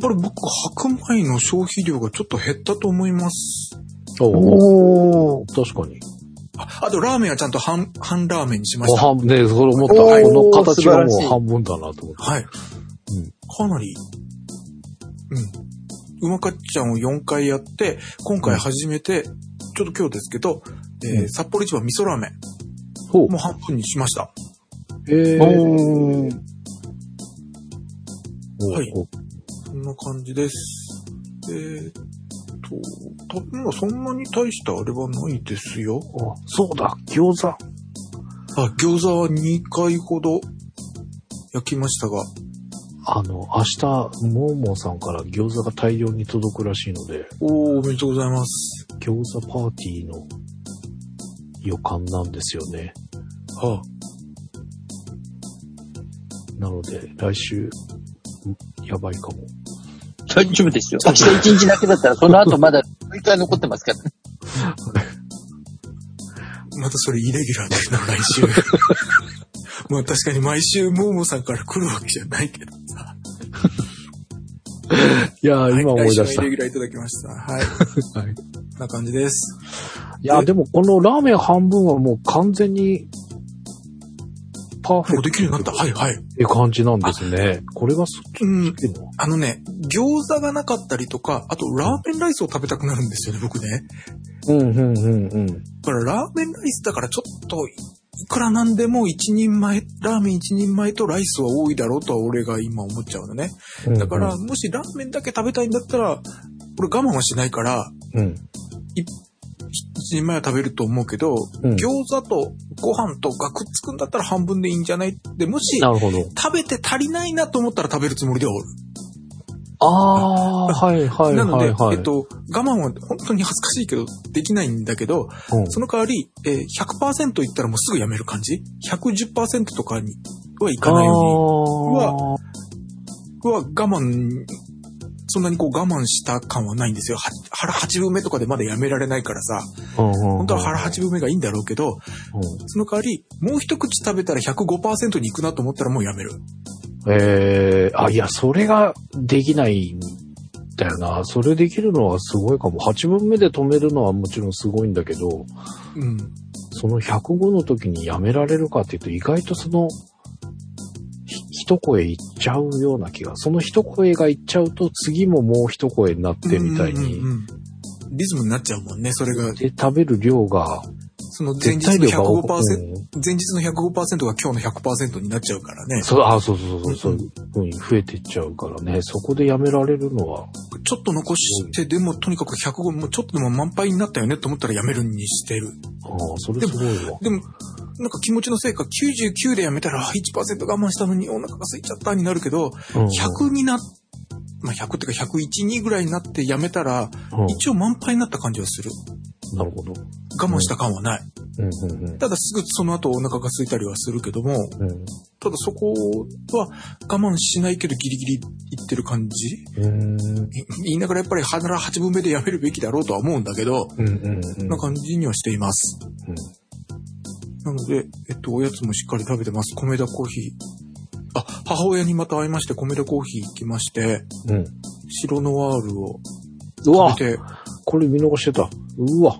ぱり僕、白米の消費量がちょっと減ったと思います。おお。確かに。あ、あとラーメンはちゃんと半、半ラーメンにしまおした。半ね、それ思った。この形はもう半分だなと思って。はい。かなり、うん。うまかっちゃんを4回やって、今回初めて、ちょっと今日ですけど、えーうん札幌一番味噌ラーメン、ほうもう半分にしました。えー。はいおそんな感じです。えーっと、食べ物はそんなに大したあれはないですよ。あそうだ、餃子。あ、餃子は2回ほど焼きましたが、あの、明日、モーモーさんから餃子が大量に届くらしいので、おー、おめでとうございます。餃子パーティーの予感なんですよね。はなので、来週、んやばいかも。大丈夫ですよ。明日一日だけだったら、その後まだ6日残ってますからね。またそれイレギュラーだな、来週。まあ確かに毎週モーモさんから来るわけじゃないけどさ。いや今思い出した。来週もイレギュラーいただきました。はい。はいな感じです。いや、でもこのラーメン半分はもう完全にパーフェもうクトできるようになった。はいはい。っていう感じなんですね。これがそっちうん。あのね、餃子がなかったりとか、あとラーメンライスを食べたくなるんですよね、僕ね。うんうんうんうん。だからラーメンライスだからちょっと、いくらなんでも一人前、ラーメン一人前とライスは多いだろうとは俺が今思っちゃうのね。だから、もしラーメンだけ食べたいんだったら、俺我慢はしないから、うん、一人前は食べると思うけど、うん。餃子とご飯とがくっつくんだったら半分でいいんじゃない？で、もし。食べて足りないなと思ったら食べるつもりではおる。ああ、はいはいなので、はいはい。えっと、我慢は本当に恥ずかしいけど、できないんだけど、うんその代わり、えー100%いったらもうすぐやめる感じ ?110% とかにはいかないように。あは我慢、そんなにこう我慢した感はないんですよ。は腹8分目とかでまだやめられないからさ、ーうんうんうん本当は腹8分目がいいんだろうけど、うんその代わり、もう一口食べたら105%に行くなと思ったらもうやめる。えー、あ、いや、それができないんだよな。それできるのはすごいかも。8分目で止めるのはもちろんすごいんだけど、うん。その105の時にやめられるかっていうと、意外とその、ひ一声いっちゃうような気が。その一声がいっちゃうと、次ももう一声になってみたいに。うんうんうんリズムになっちゃうもんね。それが、で、食べる量が、その前日の絶対量が多105%、く、前日の105%が今日の100%になっちゃうからね。そう、あ、そうそうそう、そううんいう風に増えていっちゃうからね。そこでやめられるのは、ちょっと残して、でもとにかく105、もうちょっとでも満杯になったよねと思ったらやめるにしてる。ああ、それすごいわ。でも、なんか気持ちのせいか99でやめたらあ1%我慢したのにお腹が空いちゃったになるけど、うん100になっ、まあ、100ってか101、2ぐらいになってやめたら、うん一応満杯になった感じはする。なるほど。我慢した感はない。うんうんうんただすぐその後お腹が空いたりはするけども、うんただそこは我慢しないけどギリギリいってる感じ言いながらやっぱり腹8分目でやめるべきだろうとは思うんだけど、うんうんうん。な感じにはしています。うんなので、えっと、おやつもしっかり食べてます。米田コーヒー。あ、母親にまた会いまして、米田コーヒー行きまして、うん。白ノワールを食べて、これ見逃してた。うわ。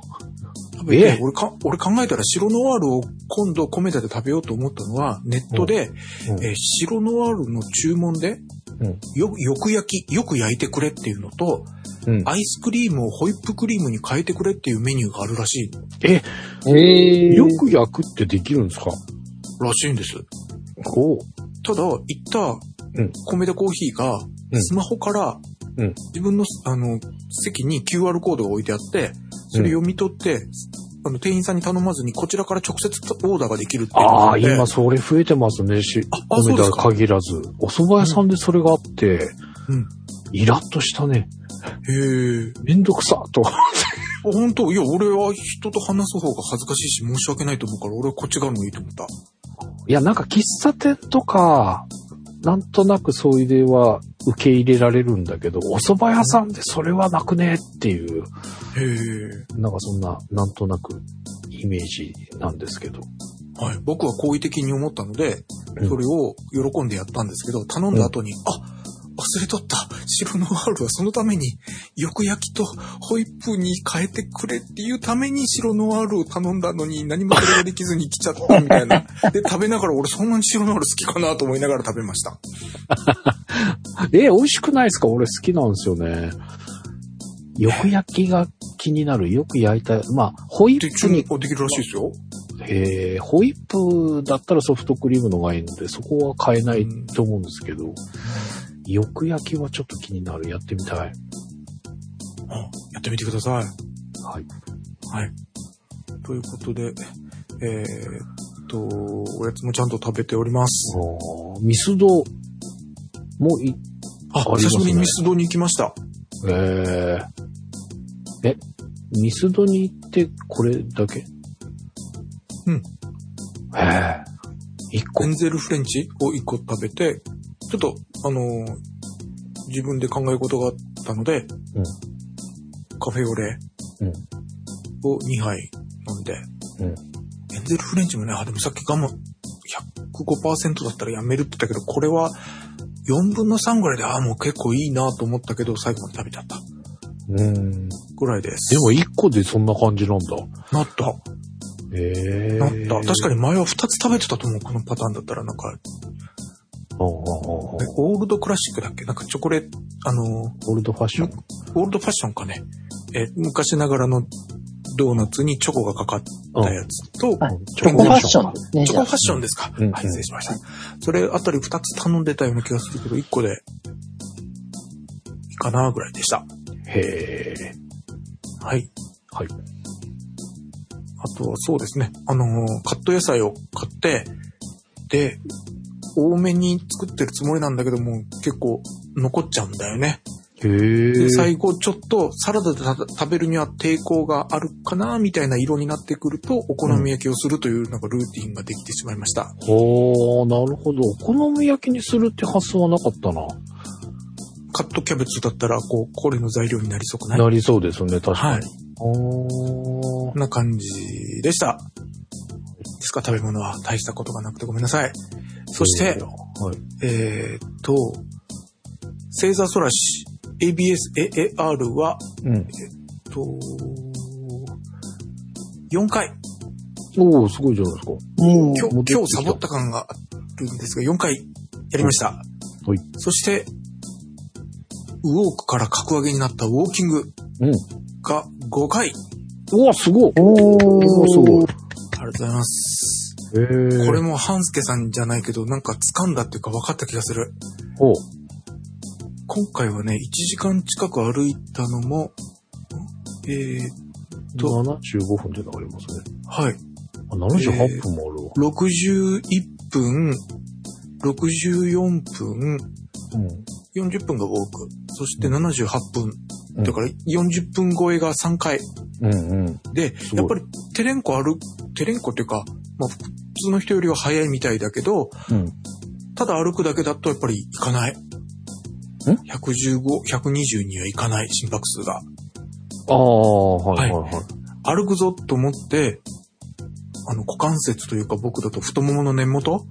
食べて、ええ？俺か、俺考えたら白ノワールを今度米田で食べようと思ったのは、ネットで、うん。えー白ノワールの注文で、うん。よ、よく焼き、よく焼いてくれっていうのと、うん。アイスクリームをホイップクリームに変えてくれっていうメニューがあるらしい、え、ええよく焼くってできるんですか？らしいんです。おう。ただ、行ったうん。米田コーヒーが、うん。スマホからうん、自分の、あの、席に QR コードが置いてあって、それ読み取って、あの、店員さんに頼まずに、こちらから直接オーダーができるっていうのああ、で今それ増えてますね。し、ああそうですか限らず。お蕎麦屋さんでそれがあって、うん。イラッとしたね。へえ。めんどくさ、と。あ本当？いや、俺は人と話す方が恥ずかしいし申し訳ないと思うから、俺はこっち側の方がいいと思った。いや、なんか喫茶店とか、なんとなくそういう例は受け入れられるんだけど、お蕎麦屋さんでそれはなくねっていう。なんかそんな、なんとなくイメージなんですけど。はい。僕は好意的に思ったので、うんそれを喜んでやったんですけど、頼んだ後に、あ、忘れとった。白ノワールはそのために、よく焼きとホイップに変えてくれっていうために白ノワールを頼んだのに、何もそれができずに来ちゃったみたいな。で、食べながら俺そんなに白ノワール好きかなと思いながら食べました。え、美味しくないですか？俺好きなんですよね。よく焼きが気になる。よく焼いた。まあ、ホイで、ップに、できるらしいですよ。えー、ホイップだったらソフトクリームのがいいので、そこは買えないと思うんですけど、よく焼きはちょっと気になる。やってみたい。あやってみてください。はい。はい。ということで、えーっと、おやつもちゃんと食べております。ミスドもい、あ、あね久しぶりにミスドに行きました。えー、え、ミスドに行ってこれだけ？うん。ええ一個エ。ンゼルフレンチを1個食べて、ちょっと、あのー自分で考え事があったので、うんカフェオレうんを2杯飲んで、うんンゼルフレンチもね、あ、でもさっきガム105%だったらやめるって言ったけど、これは4分の3ぐらいで、ああ、もう結構いいなと思ったけど、最後まで食べちゃった。うん。ぐらいです。でも1個でそんな感じなんだ。なった。へえ。なった。確かに前は2つ食べてたと思う、このパターンだったら。なんか、オールドクラシックだっけ？なんかチョコレート、あの、オールドファッション。オールドファッションかね。え、昔ながらのドーナツにチョコがかかったやつと、はいチチョコファッションですね。チョコファッションですか？うんはい、失礼しました。それあたり2つ頼んでたような気がするけど、1個で、いいかなぐらいでした。へえ。はい。はい。あとはそうですね。あのーカット野菜を買って、で、多めに作ってるつもりなんだけども、結構残っちゃうんだよね。へえ。で、最後ちょっとサラダでた食べるには抵抗があるかな、みたいな色になってくると、お好み焼きをするというなんかルーティンができてしまいました。ほー、なるほど。お好み焼きにするって発想はなかったな。カットキャベツだったら、こう、これの材料になりそうくないなりそうですね、確かはいに。。おーこんな感じでした。ですか、食べ物は大したことがなくてごめんなさい。そして、はい。えーっと、星座ソラシ ABS AAR は、うん。えっと、4回。おー、すごいじゃないですか。うん。今日、今日サボった感があるんですが、4回やりました。はい。そして、ウォークから格上げになったウォーキングうん。が5回。うわ、すごい。おうわ、すごい。ありがとうございます。これも半助さんじゃないけど、なんか掴んだっていうか分かった気がする。お今回はね、1時間近く歩いたのも、えー、と75分で流れますね。はい。あ、78分もあるわ。61分、64分、うん。40分がウォーク。そして78分。うんだから40分超えが3回。うんうん。で、やっぱりテレンコ歩く、テレンコっていうか、まあ普通の人よりは早いみたいだけど、うん。ただ歩くだけだとやっぱり行かない。115、120にはいかない心拍数が。ああ、はいはいはい。歩くぞと思って、あの股関節というか僕だと太ももの根元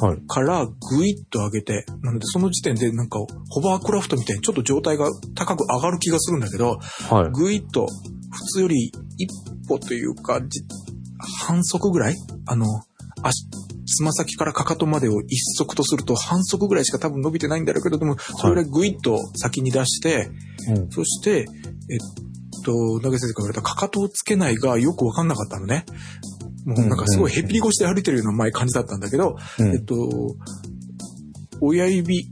はい。からぐいっと上げて、なのでその時点でなんかホバークラフトみたいにちょっと状態が高く上がる気がするんだけど、はい。ぐいっと普通より一歩というか、じ半足ぐらい？あの、足、つま先からかかとまでを一足とすると半足ぐらいしか多分伸びてないんだろうけど、でも、それぐらいぐいっと先に出して、うん。そして、えっと、投げ先生から言われたかかとをつけないがよくわかんなかったのね。もうなんかすごいへっぴり腰で歩いてるような前感じだったんだけど、うんえっと、親指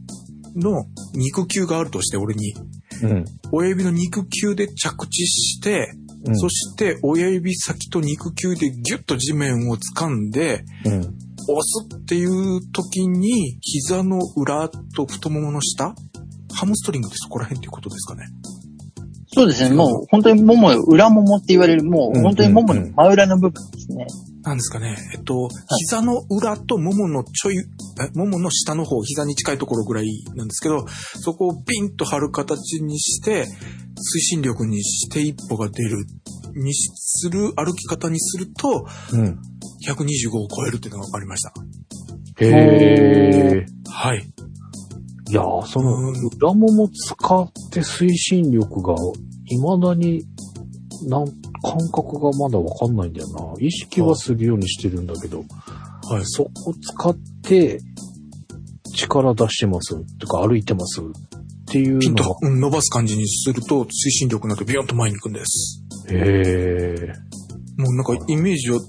の肉球があるとして、俺に。うん。親指の肉球で着地して、うん。そして親指先と肉球でギュッと地面を掴んで、うん。押すっていう時に、膝の裏と太ももの下？ハムストリングってそこら辺っていうことですかね？そうですね。もう本当にももよ、裏ももって言われる、もう本当にももの真裏の部分ですね。なんですかね。えっと、膝の裏ともものちょい、えももの下の方、膝に近いところぐらいなんですけど、そこをビンと張る形にして、推進力にして一歩が出る、にする、歩き方にすると、うん。125を超えるっていうのが分かりました。へえ。はい。いやー、そのうん、裏もも使って推進力が、未だに、なん、感覚がまだわかんないんだよな。意識はするようにしてるんだけど、はい。そこ使って、力出してます。とか歩いてます。っていうピンと、うん伸ばす感じにすると、推進力になってビヨンと前に行くんです。へえ。もうなんかイメージを、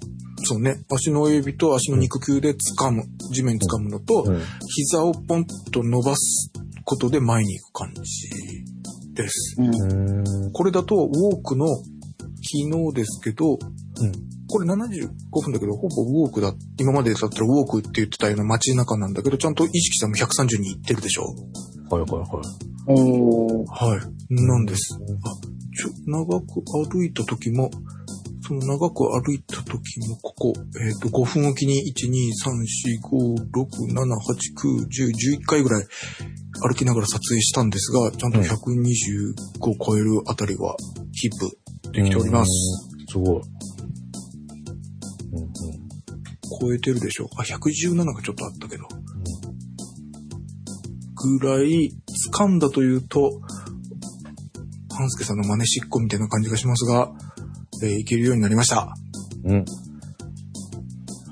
そうね、足の親指と足の肉球で掴む、地面掴むのと、うん。膝をポンと伸ばすことで前に行く感じです。うん。これだと、ウォークの昨日ですけど、うん。これ75分だけど、ほぼウォークだ。今までだったらウォークって言ってたような街中なんだけど、ちゃんと意識さんも130に行ってるでしょはいはいはい。おー。はい。なんです。あ、長く歩いた時も、その長く歩いた時も、ここ、えっ、と、5分おきに、1、2、3、4、5、6、7、8、9、10、11回ぐらい歩きながら撮影したんですが、ちゃんとうん125を超えるあたりは、キープできております。うん。すごい。うんうん。超えてるでしょあ、117がちょっとあったけど。ぐらい掴んだというと、半助さんの真似しっこみたいな感じがしますが、えーいけるようになりました。うん。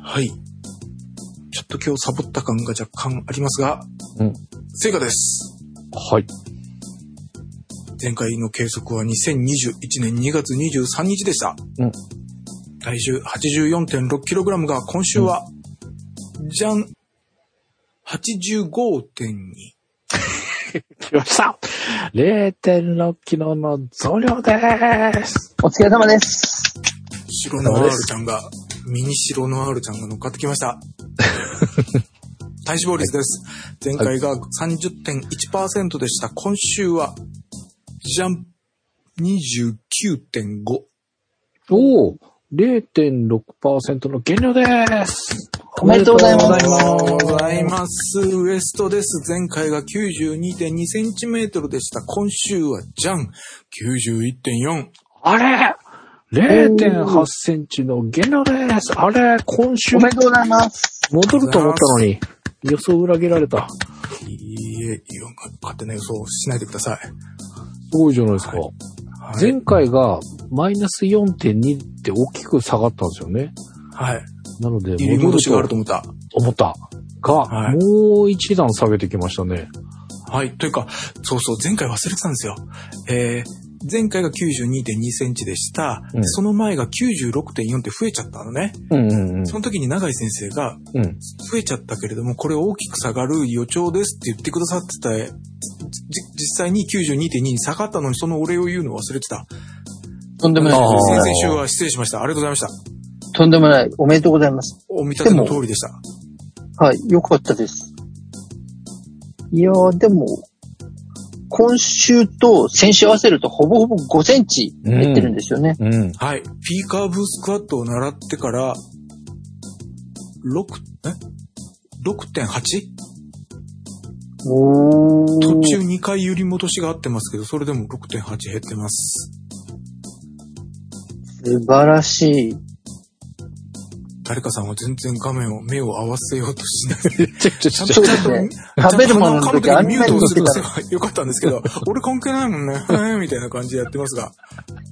はい。ちょっと今日サボった感が若干ありますが、うん。正解です。はい。前回の計測は2021年2月23日でした。うん。体重 84.6kg が今週は、じゃん、85.2。来ました !0.6 キロの増量ですお疲れ様です。白の R ちゃんが、ミニ白の R ちゃんが乗っかってきました。体脂肪率です。前回が30.1%でした。今週は、じゃん、29.5。おお !0.6% の減量ですおめでとうございますおめでとうございまざいます。ウエストです。前回が92.2センチメートルでした。今週はじゃん !91.4。すあれ !0.8 センチの減量ですあれ？今週おめでとうございます。戻ると思ったのに、予想裏切られた。いいえ、いや勝手な予想をしないでください。すごいじゃないですか。はい前回がマイナス4.2って大きく下がったんですよね。はい。なので、入り戻しがあると思った。思った。が、はいもう一段下げてきましたね。はい。というか、そうそう、前回忘れてたんですよ。えー、前回が92.2センチでした。うんその前が96.4って増えちゃったのね。うんうんうん。その時に永井先生が、うん。増えちゃったけれども、これ大きく下がる予兆ですって言ってくださってた、際に92.2に下がったのにそのお礼を言うのを忘れてた。とんでもないあーです。先々週は失礼しました。ありがとうございました。とんでもない。おめでとうございます。お見立ての通りでした。はい。よかったです。いやー、でも、今週と先週合わせるとほぼほぼ5センチ減ってるんですよね。うん。はい。ピーカーブスクワットを習ってから、6、え ?6.8? おー。途中2回揺り戻しがあってますけど、それでも6.8減ってます。素晴らしい。誰かさんは全然画面を、目を合わせようとしない。ちょちょちょちょちゃんと、ちゃんと、そうですね食べるものの時ミュートをすれば見てたよかったんですけど、俺関係ないもんね。は いみたいな感じでやってますが。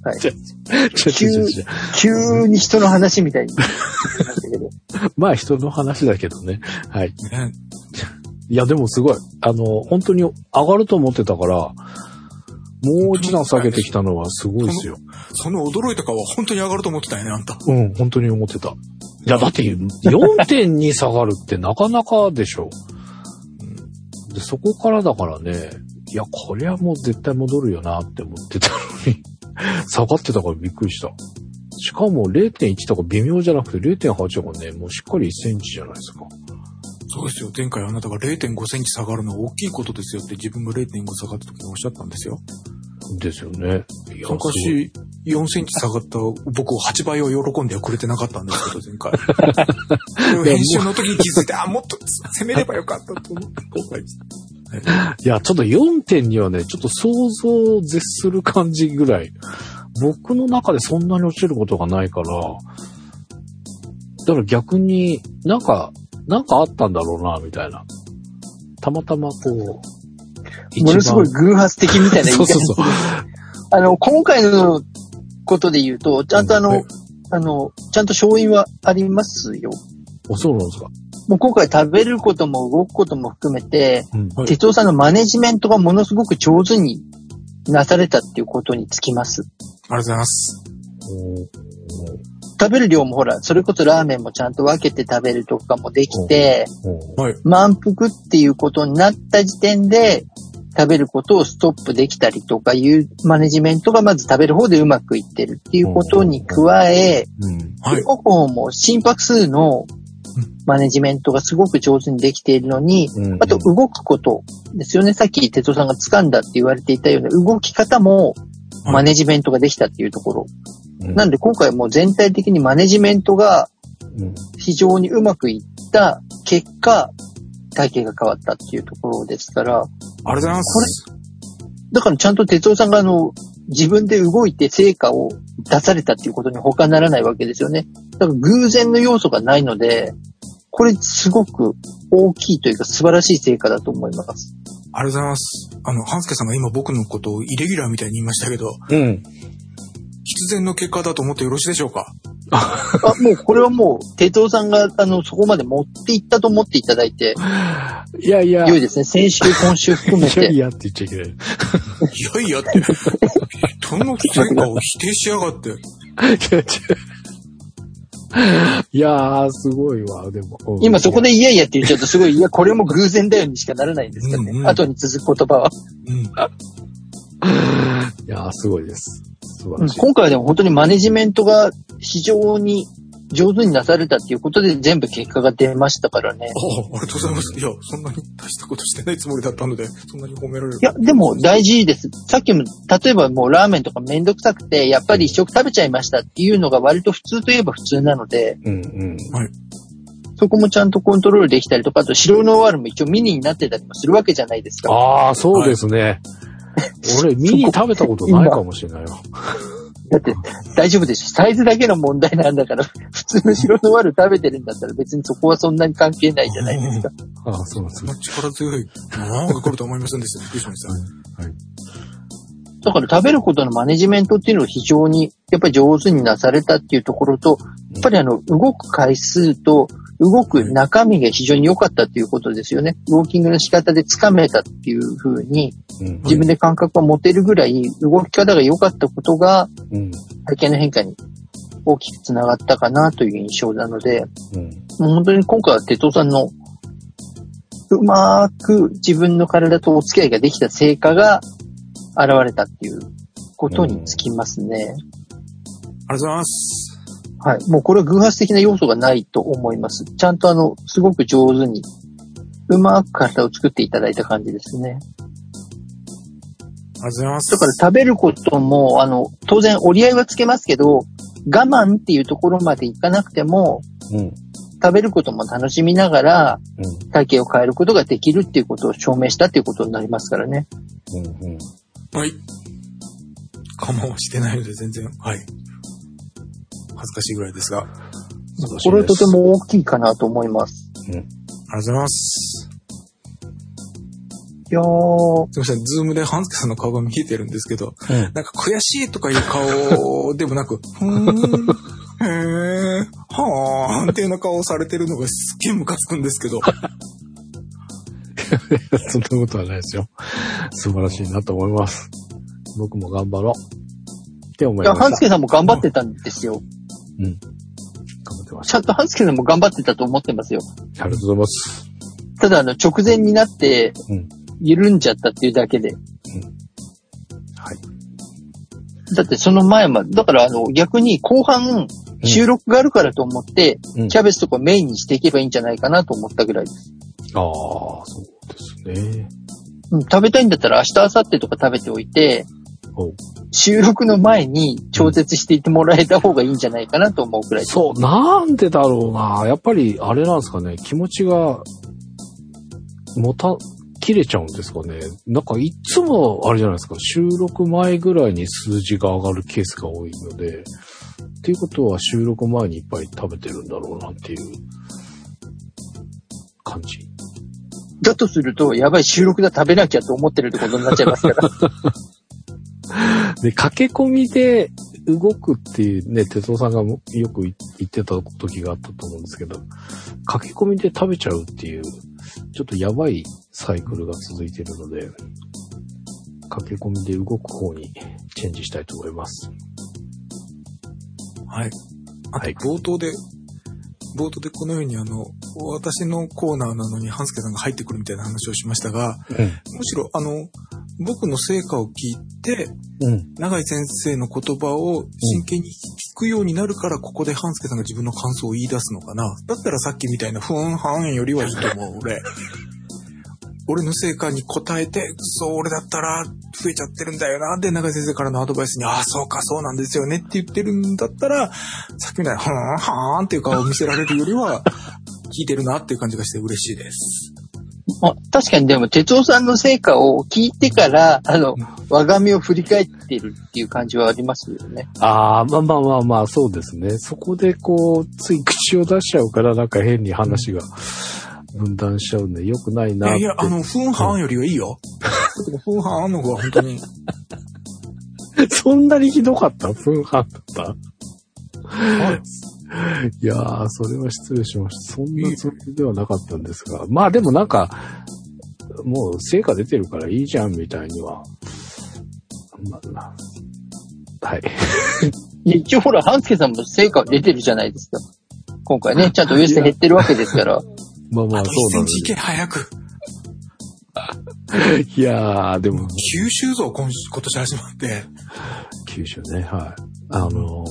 はい。ちょちょちょちょ急に人の話みたいに。まあ人の話だけどね。はい。ね、いやでもすごい。あの、本当に上がると思ってたから、もう一段下げてきたのはすごいですよ。その驚いた顔は本当に上がると思ってたよね、あんた。うん、本当に思ってた。いや、だって4.2下がるってなかなかでしょ。でそこからだからね、いや、これはもう絶対戻るよなって思ってたのに、下がってたからびっくりした。しかも0.1とか微妙じゃなくて0.8がね、もうしっかり1センチじゃないですか。そうですよ。前回あなたが0.5センチ下がるのは大きいことですよって自分が0.5下がった時におっしゃったんですよ。ですよね。昔、4センチ下がった僕を8倍を喜んではくれてなかったんですけど、前回。編集の時に気づいて、あ、もっと攻めればよかったと思って後悔した。いや、ちょっと4.2はね、ちょっと想像を絶する感じぐらい。僕の中でそんなに落ちることがないから、だから逆になんか、なんかあったんだろうな、みたいな。たまたまこう、ものすごい偶発的みたいな言い方 そうそうそう。あの、今回のことで言うと、ちゃんとあの、はいあの、ちゃんと勝因はありますよ。おそうなんですか。もう今回食べることも動くことも含めて、うん。はい哲夫さんのマネジメントがものすごく上手になされたっていうことにつきます。ありがとうございます。食べる量もほら、それこそラーメンもちゃんと分けて食べるとかもできて。満腹っていうことになった時点で、食べることをストップできたりとかいうマネジメントがまず食べる方でうまくいってるっていうことに加え、うん。はい。動く方も心拍数のマネジメントがすごく上手にできているのに、うんあと動くことですよね。さっき哲夫さんが掴んだって言われていたような動き方もマネジメントができたっていうところ。うんなんで今回もう全体的にマネジメントがうん非常にうまくいった結果、体型が変わったっていうところですから、ありがとうございます。だからちゃんと哲夫さんがあの、自分で動いて成果を出されたっていうことに他ならないわけですよね。だから偶然の要素がないので、これすごく大きいというか素晴らしい成果だと思います。ありがとうございます。あの、ハンスケさんが今僕のことをイレギュラーみたいに言いましたけど、うん。必然の結果だと思ってよろしいでしょうか？あ、もうこれはもう、哲夫さんが、あの、そこまで持っていったと思っていただいて、いやいや。良いですね。先週、今週含めいやいて。やって言っちゃいけない。いやいやって、人の成果を否定しやがって。いやー、すごいわ、でも。うん今そこでいやいやって言っちゃうとすごい、いや、これも偶然だよにしかならないんですからね。うんうん後に続く言葉は。うん。いやー、すごいです。素晴うんらしい。今回はでも本当にマネジメントが非常に上手になされたっていうことで全部結果が出ましたからね。ああ、ありがとうございます。いや、そんなに大したことしてないつもりだったので、そんなに褒められる。いや、でも大事です。さっきも、例えばもうラーメンとかめんどくさくて、やっぱり一食食べちゃいましたっていうのが割と普通といえば普通なので、うんうん。そこもちゃんとコントロールできたりとか、あと白ノワールも一応ミニになってたりもするわけじゃないですか。ああ、そうですね。俺、ミニ食べたことないかもしれないよ。だって大丈夫です。サイズだけの問題なんだから、普通の白ノワール食べてるんだったら別にそこはそんなに関係ないじゃないですか。ああ、そうですそんな力強いものが来ると思いませんでした？びっくりしました。だから食べることのマネジメントっていうのを非常にやっぱり上手になされたっていうところと、やっぱりあの動く回数と動く中身が非常に良かったっていうことですよね。ウォーキングの仕方でつかめたっていうふうにうん自分で感覚が持てるぐらい動き方が良かったことがうん。体験の変化に大きくつながったかなという印象なので、うん。もう本当に今回は哲夫さんのうまく自分の体とお付き合いができた成果が現れたっていうことにつきますね。ありがとうございます。はい。もうこれは偶発的な要素がないと思います。ちゃんとあの、すごく上手に、うまく体を作っていただいた感じですね。ありがとうございます。だから食べることも、あの、当然折り合いはつけますけど、我慢っていうところまでいかなくても、うん。食べることも楽しみながら、うん。体型を変えることができるっていうことを証明したっていうことになりますからね。うん。うん。はい。我慢はしてないので全然、はい。恥ずかしいぐらいですが。ありこれはとても大きいかなと思います。がとうございます。いやー、すみません、ズームでハンスケさんの顔が見えてるんですけど、うん。なんか悔しいとかいう顔でもなく、ふーん、へー、はーんっていうような顔をされてるのがすっげえムカつくんですけど、そんなことはないですよ。素晴らしいなと思います。僕も頑張ろう。って思いいや、ました。ハンスケさんも頑張ってたんですよ。うん。頑張ってましちゃんとハンスケさんも頑張ってたと思ってますよ。た。ありがとうございます。ただ、あの、直前になってうん、緩んじゃったっていうだけで。はい。だってその前ま、だからあの、逆に後半、収録があるからと思って、うんキャベツとかメインにしていけばいいんじゃないかなと思ったぐらいです。ああ、そうですね。うん、食べたいんだったら明日、明後日とか食べておいて、お収録の前に調節していってもらえた方がいいんじゃないかなと思うくらい。そう、なんでだろうな。やっぱり、あれなんですかね。気持ちが、もた、切れちゃうんですかね。なんか、いつも、あれじゃないですか。収録前ぐらいに数字が上がるケースが多いので、っていうことは収録前にいっぱい食べてるんだろうなっていう感じ。だとすると、やばい収録だ食べなきゃと思ってるってことになっちゃいますから。で、駆け込みで動くっていうね、哲夫さんがよく言ってた時があったと思うんですけど、駆け込みで食べちゃうっていう、ちょっとやばいサイクルが続いているので、駆け込みで動く方にチェンジしたいと思います。はい。あとはい冒頭で、冒頭でこのようにあの、私のコーナーなのに半助さんが入ってくるみたいな話をしましたが、うん。むしろあの、僕の成果を聞いて、うん。永井先生の言葉を真剣に聞くようになるから、ここで半助さんが自分の感想を言い出すのかな。だったらさっきみたいなふーんはーんよりはいいと思う、俺。俺の成果に応えて、そう、俺だったら増えちゃってるんだよな。で、永井先生からのアドバイスに、ああ、そうか、そうなんですよねって言ってるんだったら、さっきみたいな、ふーんはーんっていう顔を見せられるよりは、聞いてるなっていう感じがして嬉しいです。まあ、確かにでも、哲夫さんの成果を聞いてから、あの、我が身を振り返っってるっていう感じはありますよね。ああ、まあまあまあまあ、そうですね。そこでこう、つい口を出しちゃうから、なんか変に話が分断しちゃうんで、良くないなって。いやいや、あの、フンハンよりはいいよ。フンハンあんの方が本当に。そんなにひどかった？フンハンだった？はいいやー、それは失礼しました。そんなつもりではなかったんですが。まあでもなんか、もう成果出てるからいいじゃんみたいには。まあなはい。一応ほら、半助さんも成果出てるじゃないですか。今回ね、ちゃんとウエスト減ってるわけですから。まあまあ1セそうなんでンチいけ、早く。す。いやー、でも、九州増今今年始まって。九州ね、はい。あの、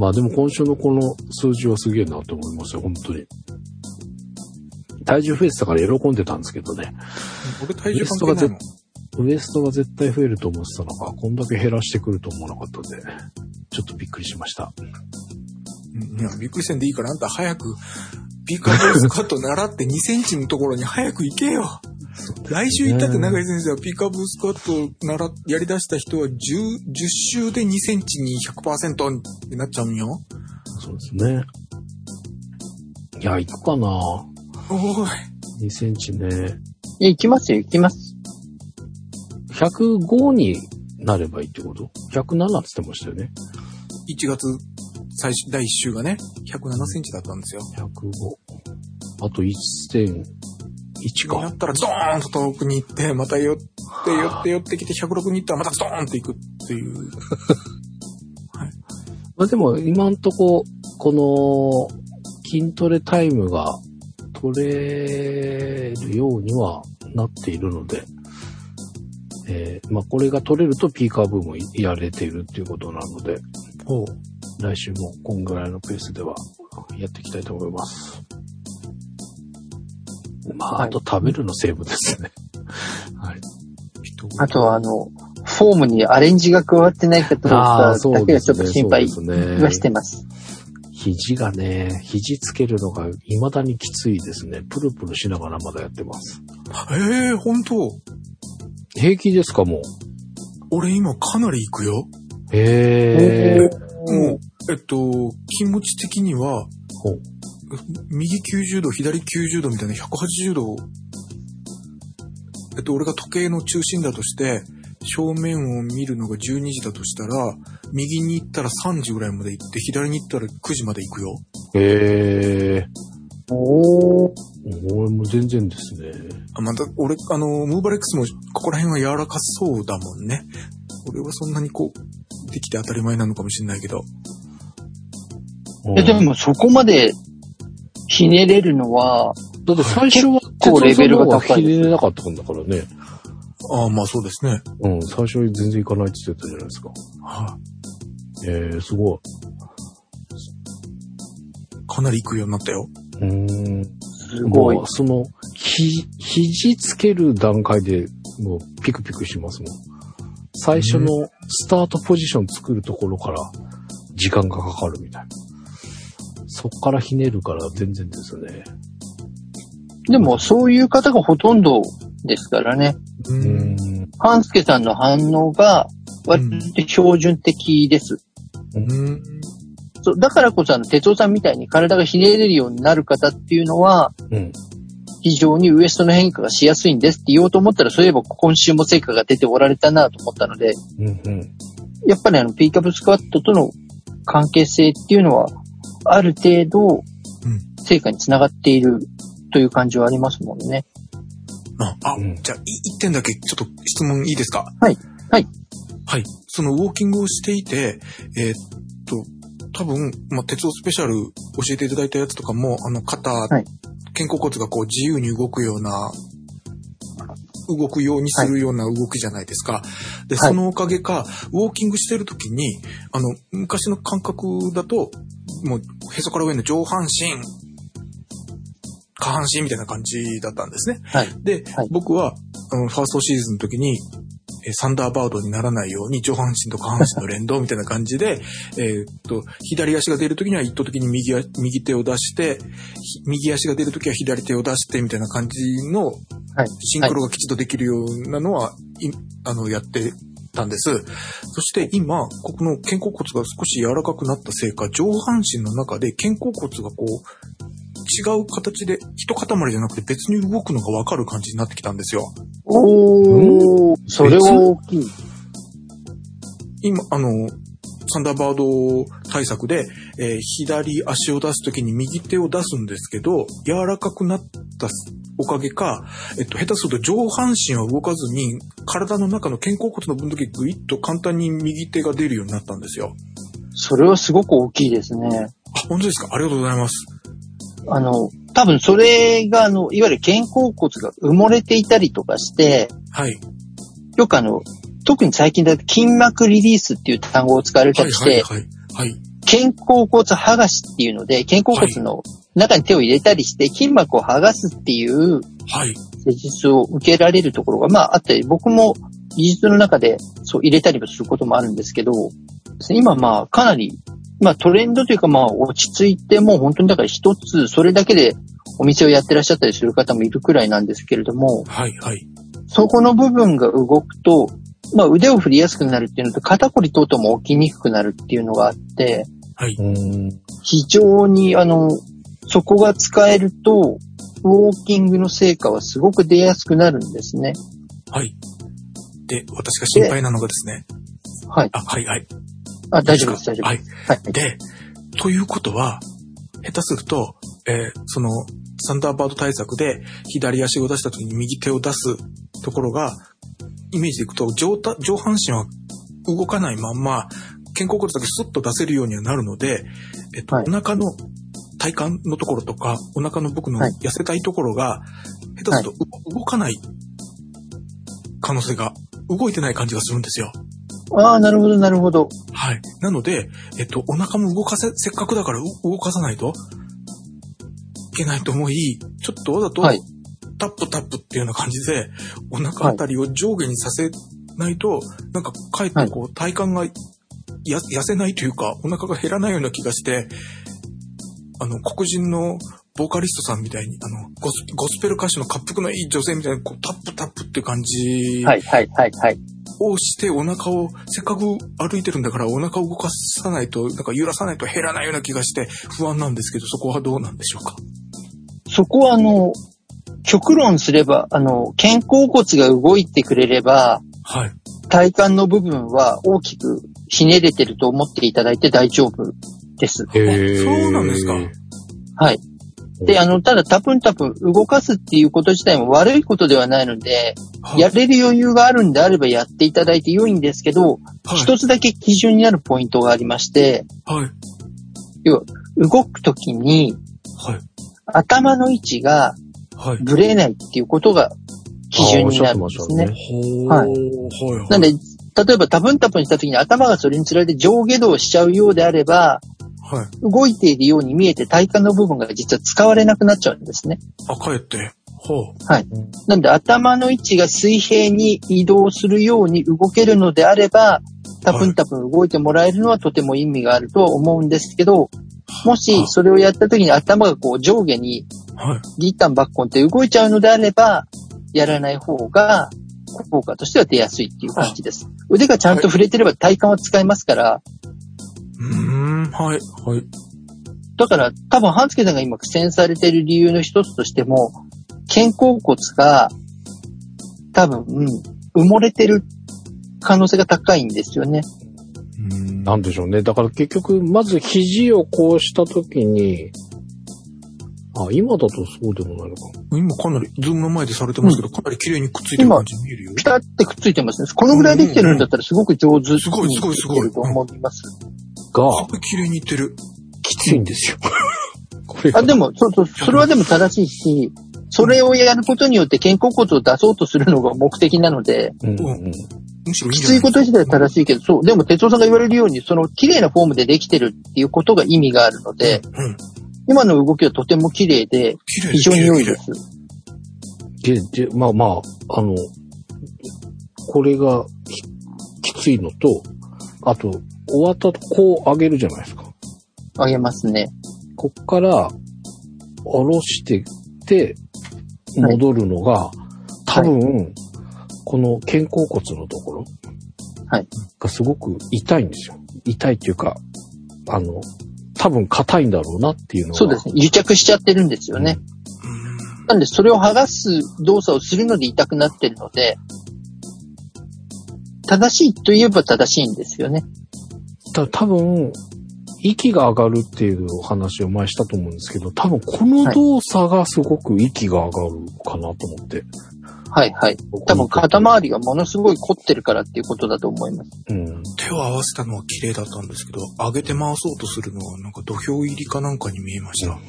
まあでも今週のこの数字はすげえなと思いますよ、本当に。体重増えてたから喜んでたんですけどね。俺体重関係ない。ウエストが絶対増えると思ってたのが、こんだけ減らしてくると思わなかったんで、ちょっとびっくりしました。うんいや、びっくりせんでいいから、あんた早く、ピーカーボールスカット習って2センチのところに早く行けよ。来週行ったって永井先生はピーカーブースカット習っやり出した人は10、10週で2センチに100%になっちゃうんよ。そうですね。いや、行くかなおーい。2センチね。いや、行きますよ、行きます。105になればいいってこと ?107 って言ってましたよね。1月最初、第1週がね、107センチだったんですよ。105。あと1.1になか。ったらドーンと遠くに行って、また寄って寄って寄ってきて106に行ったらまたドーンって行くっていう。まあでも、今んとこ、この、筋トレタイムが取れるようにはなっているので、えーまあこれが取れるとピーカーブーもやれているっていうことなので。来週もこんぐらいのペースではやっていきたいと思います。まあ、はいあと食べるの成分ですね。はい。あとは、あの、フォームにアレンジが加わってないかとああ、そかだけがちょっ。と心配はしてます。肘がね、肘つけるのが未だにきついですね。プルプルしながらまだやってます。ええー、本当平気ですか、もう？俺今かなり行くよ。へえ。もう、えっと、気持ち的には、右90度、左90度みたいな180度、えっと、俺が時計の中心だとして、正面を見るのが12時だとしたら、右に行ったら3時ぐらいまで行って、左に行ったら9時まで行くよ。へえ。おー。俺も全然ですね。あ、また、俺、あの、ムーバレックスも、ここら辺は柔らかそうだもんね。俺はそんなにこう、できて当たり前なのかもしれないけど。え、でもそこまでひねれるのは、だって最初は、結構レベルが高いひねれなかったんだからね。ああ、まあそうですね。うん、最初に全然行かないって言ってたじゃないですか。はええすごい。い。かなり行くようになったよ。うーん。すごいもう。その、ひ、肘つける段階でもうピクピクしますもん。最初のスタートポジション作るところから時間がかかるみたいな。そっからひねるから全然ですね。でもそういう方がほとんどですからね。うん。半助さんの反応が割と標準的です。うん。そうだからこそあの、哲夫さんみたいに体がひねれるようになる方っていうのは、うん。非常にウエストの変化がしやすいんですって言おうと思ったら、そういえば今週も成果が出ておられたなと思ったので、うんうん。やっぱりあの、ピーカブスクワットとの関係性っていうのは、ある程度うん、成果につながっているという感じはありますもんね。あ、あうんじゃあ、い一点だけちょっと質問いいですか？はい。はい。はい。そのウォーキングをしていて、えーっと、多分、まあ、鉄道スペシャル教えていただいたやつとかも、あの、肩、い肩甲骨がこう自由に動くような、動くようにするような動きじゃないですか。で、はいそのおかげか、ウォーキングしてるときに、あの、昔の感覚だと、もう、へそから上の上半身、下半身みたいな感じだったんですね。はい。で、はい僕は、あの、ファーストシーズンの時に、えーサンダーバードにならないように上半身と下半身の連動みたいな感じで、えーっと、左足が出る時には一方的に右あ右手を出して、ひ右足が出る時は左手を出してみたいな感じのはい。シンクロがきちっとできるようなのは、いあの、やってたんです。そして今、ここの肩甲骨が少し柔らかくなったせいか、上半身の中で肩甲骨がこう、違う形で、一塊じゃなくて別に動くのがわかる感じになってきたんですよ。おー、それは大きい。今、あの、サンダーバード対策で、えー左足を出すときに右手を出すんですけど、柔らかくなったおかげか、えっと、下手すると上半身は動かずに、体の中の肩甲骨の分だけグイッと簡単に右手が出るようになったんですよ。それはすごく大きいですね。あ、本当ですか？ありがとうございます。あの、多分それが、あの、いわゆる肩甲骨が埋もれていたりとかして、はい。よくあの、特に最近だと筋膜リリースっていう単語を使われたはい、りしはい、て、はい。はい。肩甲骨剥がしっていうので、肩甲骨の中に手を入れたりして筋膜を剥がすっていうはい。施術を受けられるところが、まああって、僕も技術の中でそう入れたりもすることもあるんですけど、今まあかなり、まあトレンドというかまあ落ち着いてもう本当にだから一つそれだけでお店をやってらっしゃったりする方もいるくらいなんですけれども、はい、はい。そこの部分が動くと、まあ腕を振りやすくなるっていうのと肩こり等々も起きにくくなるっていうのがあって、はい。うん。非常にあの、そこが使えると、ウォーキングの成果はすごく出やすくなるんですね。はい。で、私が心配なのがですね。はい。あ、はい、はい。あ、大丈夫です、大丈夫はい。です。はい。で、ということは、下手すると、えーその、サンダーバード対策で左足を出した時に右手を出すところが、イメージでいくと上た上半身は動かないまんま、肩甲骨だけスッと出せるようにはなるので、えっと、はいお腹の体幹のところとか、お腹の僕のはい痩せたいところが、下手すると、う動かない可能性が、動いてない感じがするんですよ。ああ、なるほど、なるほど。はい。なので、えっと、お腹も動かせ、せっかくだからう動かさないといけないと思い、ちょっとわざと、はいタップタップっていうような感じで、お腹あたりを上下にさせないと、なんか、かえってこう、体幹がや痩せないというか、お腹が減らないような気がして、あの、黒人のボーカリストさんみたいに、あの、ゴスゴスペル歌手の滑腹のいい女性みたいに、こう、タップタップって感じはい、はい、はい、はい。をしてお腹を、せっかく歩いてるんだからお腹を動かさないと、なんか揺らさないと減らないような気がして不安なんですけど、そこはどうなんでしょうか？そこはあの、極論すれば、あの、肩甲骨が動いてくれれば、はい。体幹の部分は大きくひねれてると思っていただいて大丈夫です。へーそうなんですかはい。で、あの、ただタプンタプン動かすっていうこと自体も悪いことではないので、はい。やれる余裕があるんであればやっていただいて良いんですけど、はい。一つだけ基準になるポイントがありまして、はい。動くときにはい。頭の位置がはい。ぶれないっていうことが基準になるんですね。ほー。はいはい。なんで、例えばタプンタプンしたときに頭がそれにつられて上下動しちゃうようであれば、はい。動いているように見えて体幹の部分が実は使われなくなっちゃうんですね。あ、帰って。ほう。なんで頭の位置が水平に移動するように動けるのであれば、タプンタプン動いてもらえるのはとても意味があるとは思うんですけど、もしそれをやった時に頭がこう上下にはい。ギッタンバッコンって動いちゃうのであれば、やらない方が効果としては出やすいっていう感じです。腕がちゃんと触れてれば体幹は使えますから、うーん。はい。はい。だから多分、半助さんが今苦戦されている理由の一つとしても、肩甲骨が多分、うん埋もれてる可能性が高いんですよね。うーん。なんでしょうね。だから結局、まず肘をこうしたときに、あ、今だとそうでもないのか。今かなり、 Zoom の前でされてますけど、かなり綺麗にくっついてる感じに見えるよ。ピタってくっついてますね。このぐらいできてるんだったらすごく上手にすごいすごいすごいできてると思います。が、すごい綺麗にいってる。きついんですよ。これがあ、でも、そうそう、それはでも正しいし、それをやることによって肩甲骨を出そうとするのが目的なので、うんうん。むしろいいきついこと自体は正しいけど、そう、でも哲夫さんが言われるように、その綺麗なフォームでできてるっていうことが意味があるので、うん。今の動きはとても綺麗で、非常に良いです。で、で、まあまあ、あの、これがききついのと、あと、終わったとこう上げるじゃないですか。あげますね。こっから、下ろしてって、戻るのが、多分、この肩甲骨のところ、はいがすごく痛いんですよ。痛いっていうか、あの、多分硬いんだろうなっていうのが。そうですね。癒着しちゃってるんですよね。うん。なんで、それを剥がす動作をするので痛くなってるので、正しいといえば正しいんですよね。た多分、息が上がるっていうお話を前したと思うんですけど、多分この動作がすごく息が上がるかなと思って。はいはい。多分肩周りがものすごい凝ってるからっていうことだと思います。うん。手を合わせたのは綺麗だったんですけど、上げて回そうとするのはなんか土俵入りかなんかに見えました。うん。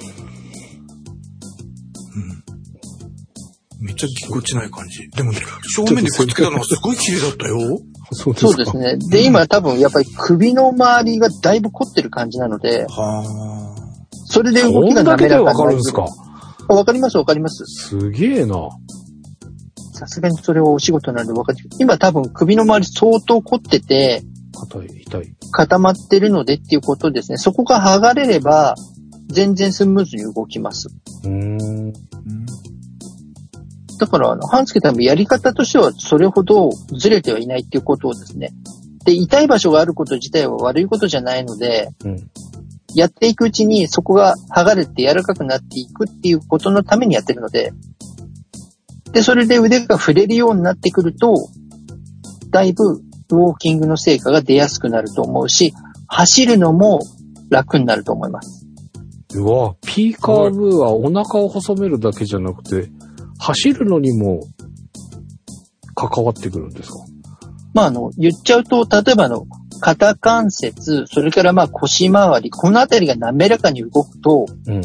めっちゃぎこちない感じ。でもね、正面でくっつけたのはすごい綺麗だったよ。そうそうですね。で、今多分やっぱり首の周りがだいぶ凝ってる感じなので、はそれで動きが滑らかになかるんですか？あわかりますわかります。すげえな。さすがにそれはお仕事なんでわかる。今多分首の周り相当凝ってて硬い、痛い。固まってるのでっていうことですね。そこが剥がれれば全然スムーズに動きます。うーん。あ。だから、あの、半助さんもやり方としてはそれほどずれてはいないっていうことをですね。で、痛い場所があること自体は悪いことじゃないので、うん。やっていくうちにそこが剥がれて柔らかくなっていくっていうことのためにやってるので、で、それで腕が触れるようになってくると、だいぶウォーキングの成果が出やすくなると思うし、走るのも楽になると思います。うわ、P カーブはお腹を細めるだけじゃなくて、走るのにも関わってくるんですか？まあ、あの、言っちゃうと、例えばあの、肩関節、それからまあ腰回り、このあたりが滑らかに動くと、うん。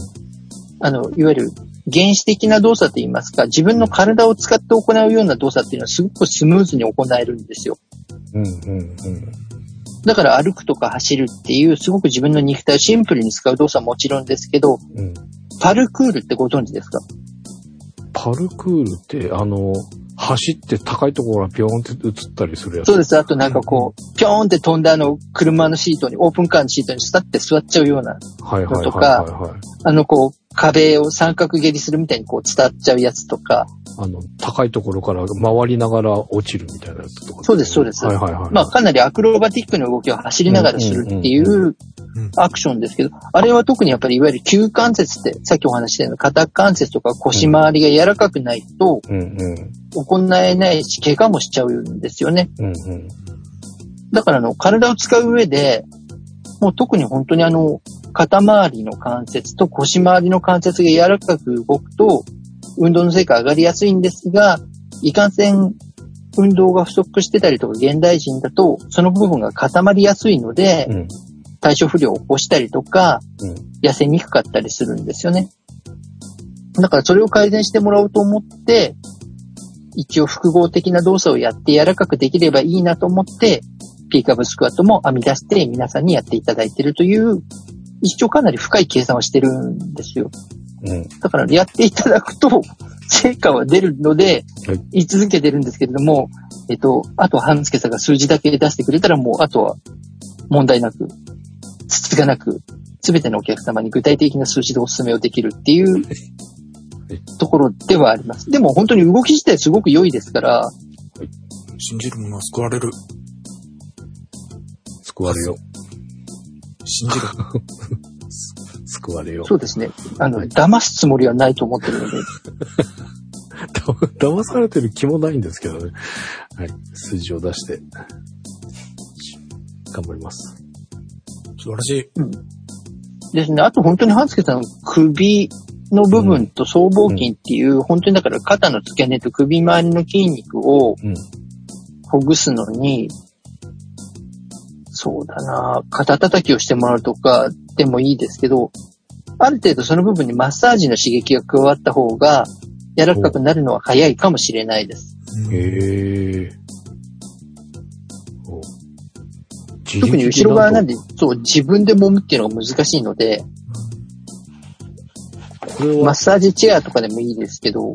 あの、いわゆる原始的な動作といいますか、自分の体を使って行うような動作っていうのはすごくスムーズに行えるんですよ。うん、うん、うん。だから歩くとか走るっていう、すごく自分の肉体をシンプルに使う動作はもちろんですけど、うん。パルクールってご存知ですか？パルクールって、あの、走って高いところからピョーンって映ったりするやつ？そうです。あとなんかこう、ぴょーんって飛んだあの、車のシートに、オープンカーのシートにスタって座っちゃうような、はいはいはいとか。あのこう、壁を三角蹴りするみたいにこう伝わっちゃうやつとか、あの、高いところから回りながら落ちるみたいなやつとか。そうですそうですはいはいはい。まあかなりアクロバティックな動きを走りながらするっていうアクションですけど、あれは特にやっぱりいわゆる旧関節って、さっきお話ししたような肩関節とか腰回りが柔らかくないと。行えないし、怪我もしちゃうんですよね。うんうん。だからあの、体を使う上で、もう特に本当にあの、肩周りの関節と腰周りの関節が柔らかく動くと、運動の成果上がりやすいんですが、いかんせん運動が不足してたりとか現代人だと、その部分が固まりやすいので、うん。体調不良を起こしたりとか、うん。痩せにくかったりするんですよね。だからそれを改善してもらおうと思って、一応複合的な動作をやって柔らかくできればいいなと思って、ピーカブスクワットも編み出して皆さんにやっていただいているという、一応かなり深い計算をしてるんですよ。うん。だからやっていただくと、成果は出るのではい、言い続けてるんですけれども、えっと、あと、半助さんが数字だけ出してくれたら、もう、あとは、問題なく、つつがなく、すべてのお客様に具体的な数字でお勧めをできるっていうところではあります。でも本当に動き自体すごく良いですから、信じる者は救われる。救われよ。信じる。救われよ。そうですね。あの、はい騙すつもりはないと思ってるので、騙されてる気もないんですけどね。はい。数字を出して。頑張ります。素晴らしい。ですね。あと本当に半助さん、首の部分と僧帽筋っていう、本当にだから肩の付け根と首周りの筋肉をうん。ほぐすのに、そうだな、肩叩きをしてもらうとかでもいいですけど、ある程度その部分にマッサージの刺激が加わった方が柔らかくなるのは早いかもしれないです。へえ。特に後ろ側なんで。で、そう、自分で揉むっていうのが難しいので、これは、マッサージチェアとかでもいいですけど、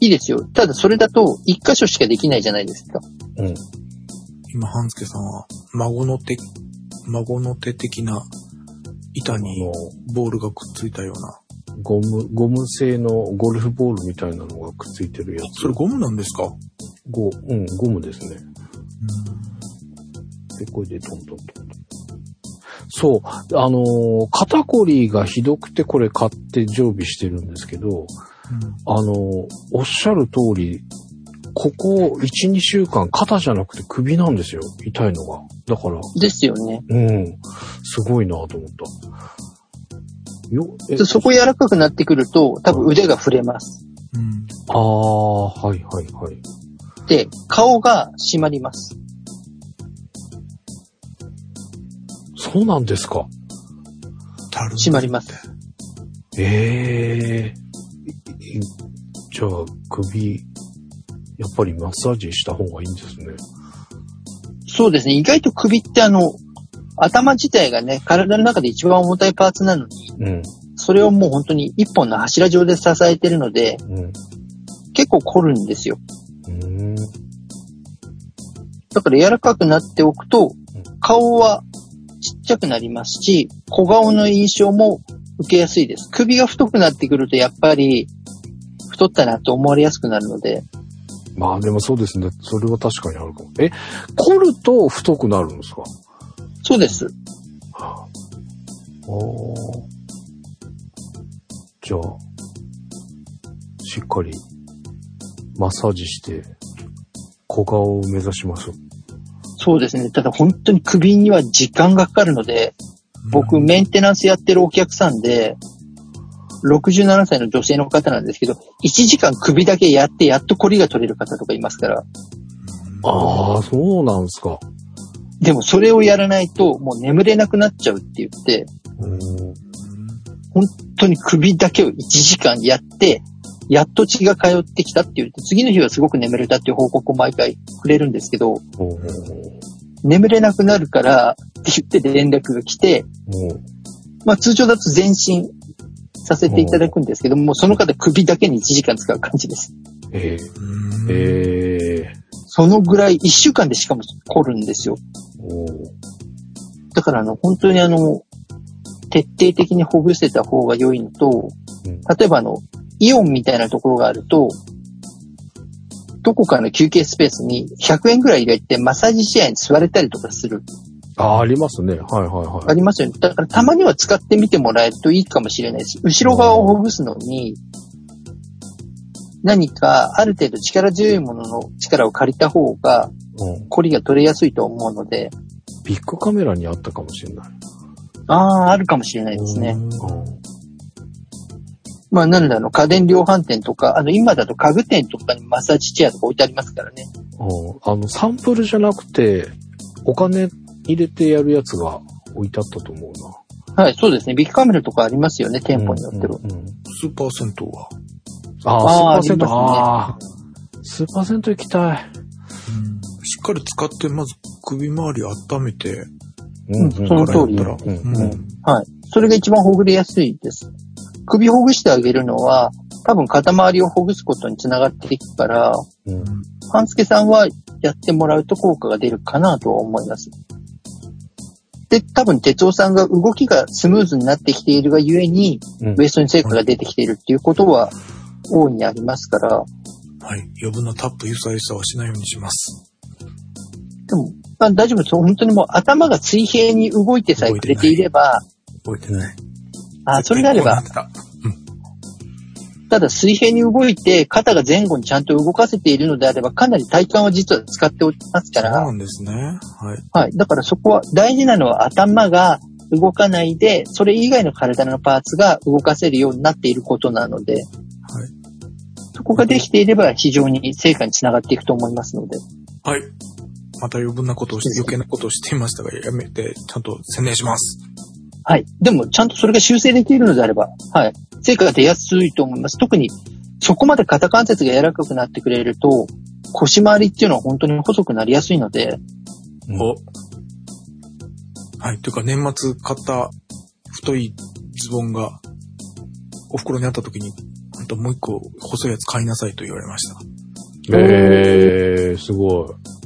いいですよ。ただそれだと一箇所しかできないじゃないですか。うん。今、半助さんは、孫の手、孫の手的な板あにの、ボールがくっついたような。ゴム、ゴム製のゴルフボールみたいなのがくっついてるやつ。それゴムなんですか？ゴ、うん、ゴムですね。で、これでトントントン。そう、あのー肩こりがひどくてこれ買って常備してるんですけど、あのーおっしゃる通り、ここ1、2週間肩じゃなくて首なんですよ。痛いのが。だから、ですよね。うん、すごいなと思った。よ、そこ柔らかくなってくると、多分腕が触れます。うん。ああ、はいはいはい。で、顔が締まります。そうなんですか。たるんで締まります。ええいいじゃあ、首、やっぱりマッサージした方がいいんですね。そうですね。意外と首ってあの、頭自体がね、体の中で一番重たいパーツなのに、うん、それをもう本当に一本の柱状で支えてるので、うん、結構凝るんですよ。うん。だから柔らかくなっておくと、顔はちっちゃくなりますし、小顔の印象も受けやすいです。首が太くなってくるとやっぱり太ったなと思われやすくなるので、まあでもそうですね。それは確かにあるかも。え、凝ると太くなるんですか？そうです。おーじゃあ、しっかりマッサージして小顔を目指します。そうですね。ただ本当に首には時間がかかるので、僕メンテナンスやってるお客さんで、67歳の女性の方なんですけど、1時間首だけやってやっと凝りが取れる方とかいますから、ああ、そうなんですか。でもそれをやらないともう眠れなくなっちゃうって言って、うん本当に首だけを1時間やって、やっと血が通ってきたって言って、次の日はすごく眠れたっていう報告を毎回くれるんですけど、眠れなくなるからって言って連絡が来て、まあ通常だと前進させていただくんですけども、その方首だけに1時間使う感じです。えうんー、えそのぐらい1週間でしかも凝るんですよ。だからあの、本当にあの、徹底的にほぐせた方が良いのと、うん例えばあの、イオンみたいなところがあると、どこかの休憩スペースに100円ぐらい入れてマッサージチェアに座れたりとかする。あ、ありますね。はいはいはい。ありますよね。だからたまには使ってみてもらえるといいかもしれないし、後ろ側をほぐすのに、何かある程度力強いものの力を借りた方が、うん、凝りが取れやすいと思うので、ビッグカメラにあったかもしれない。ああ、あるかもしれないですね。うんまあ、なので、あの、家電量販店とか、あの、今だと家具店とかにマッサージチェアとか置いてありますからね。うんあの、サンプルじゃなくて、お金入れてやるやつが置いてあったと思うな。はい、そうですね。ビッグカメラとかありますよね、店舗によっては。うんうんうんスーパー銭湯は？ああ、スーパーセント、あーああ、スーパーセント行きたい。しっかり使って、まず首周り温めて、うんその通りはい。それが一番ほぐれやすいです。首ほぐしてあげるのは、多分肩周りをほぐすことにつながっていくから、うん半助さんはやってもらうと効果が出るかなとは思います。で、多分哲夫さんが動きがスムーズになってきているがゆえに、うんウエストに成果が出てきているっていうことは大いにありますから、はい。余分なタップ、ゆさゆさはしないようにします。でも、まあ、大丈夫です。本当にもう頭が水平に動いてさえくれていれば、覚えてない。あそれであればただ水平に動いて肩が前後にちゃんと動かせているのであれば、かなり体幹は実は使っておりますから、そうなんですね。はい。はい。だからそこは大事なのは頭が動かないで、それ以外の体のパーツが動かせるようになっていることなので、はい。そこができていれば非常に成果につながっていくと思いますので。はい。また余分なことをし、余計なことをしていましたが、やめて、ちゃんと宣伝します。はい。でも、ちゃんとそれが修正できるのであれば、はい。成果が出やすいと思います。特に、そこまで肩関節が柔らかくなってくれると、腰回りっていうのは本当に細くなりやすいので、うんお。はい。というか、年末買った太いズボンが、お袋にあった時に、本当もう一個細いやつ買いなさいと言われました。えー、すごい。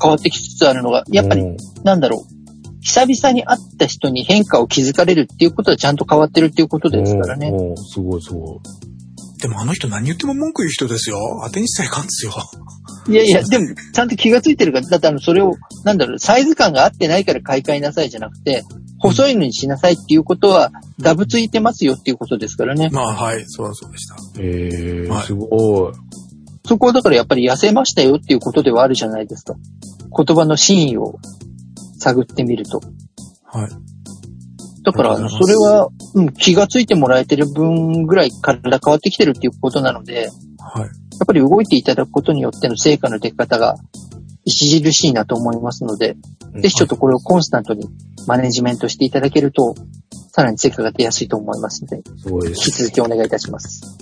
変わってきつつあるのが、やっぱりうんなんだろう。久々に会った人に変化を気づかれるっていうことはちゃんと変わってるっていうことですからね。おーおーすごいすごい。でもあの人何言っても文句言う人ですよ。当てにしたらいかんですよ。いやいや、でも、ちゃんと気がついてるから、だってあの、それを、なんだろう、サイズ感が合ってないから買い替えなさいじゃなくて、細いのにしなさいっていうことは、ダブついてますよっていうことですからね。まあはい、そらそうでした。えー、はいすごい。そこはだからやっぱり痩せましたよっていうことではあるじゃないですか。言葉の真意を探ってみると。はい。だから、それは、うん、気がついてもらえてる分ぐらい体変わってきてるっていうことなので、はい。やっぱり動いていただくことによっての成果の出方が著しいなと思いますので、ぜひちょっとこれをコンスタントにマネジメントしていただけると、さらに成果が出やすいと思いますので、引きす。続きお願いいたします。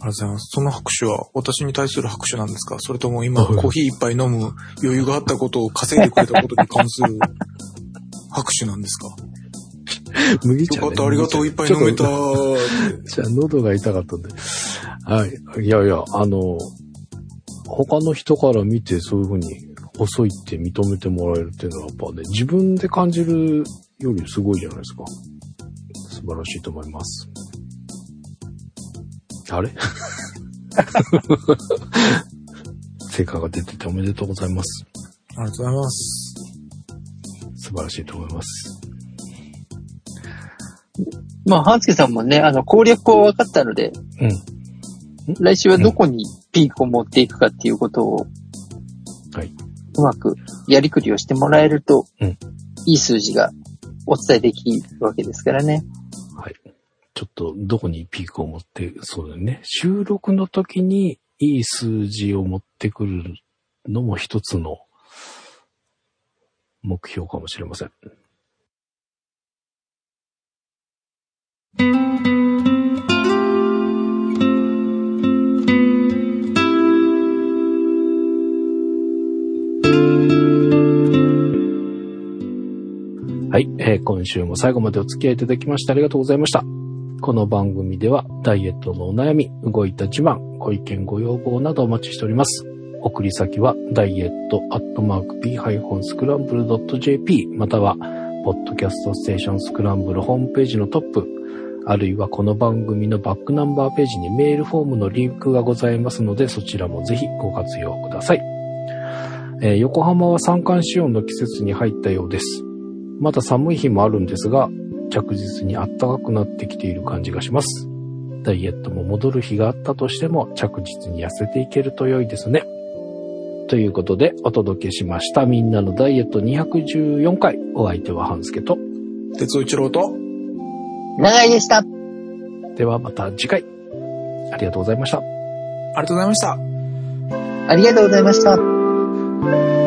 ありがとうございます。その拍手は私に対する拍手なんですか？それとも今はいコーヒー一杯飲む余裕があったことを稼いでくれたことに関する拍手なんですか？麦茶、ね。よかった、ありがとう、いっぱい飲めた。じゃあ喉が痛かったんで。はい。いやいや、あの、他の人から見てそういうふうに細いって認めてもらえるっていうのはやっぱね、自分で感じるよりすごいじゃないですか。素晴らしいと思います。あれ？成果が出てておめでとうございます。ありがとうございます。素晴らしいと思います。まあ、半助さんもね、あの、攻略は分かったので、うん。来週はどこにピークを持っていくかっていうことを、はい。うまくやりくりをしてもらえると、うんいい数字がお伝えできるわけですからね。はい。ちょっと、どこにピークを持って、そうだよね。収録の時にいい数字を持ってくるのも一つの目標かもしれません。はい、えー今週も最後までお付き合いいただきましてありがとうございました。この番組ではダイエットのお悩み、動いた自慢、ご意見ご要望などお待ちしております。送り先はダイエットアットマーク p-scramble.jp または、ポッドキャストステーションスクランブルホームページのトップ、あるいはこの番組のバックナンバーページにメールフォームのリンクがございますので、そちらもぜひご活用ください。えー横浜は三寒四温の季節に入ったようです。まだ寒い日もあるんですが、着実に暖かくなってきている感じがします。ダイエットも戻る日があったとしても着実に痩せていけると良いですね。ということでお届けしましたみんなのダイエット214回。お相手は半助と。哲夫一郎と、長いでした。ではまた次回。ありがとうございました。ありがとうございました。ありがとうございました。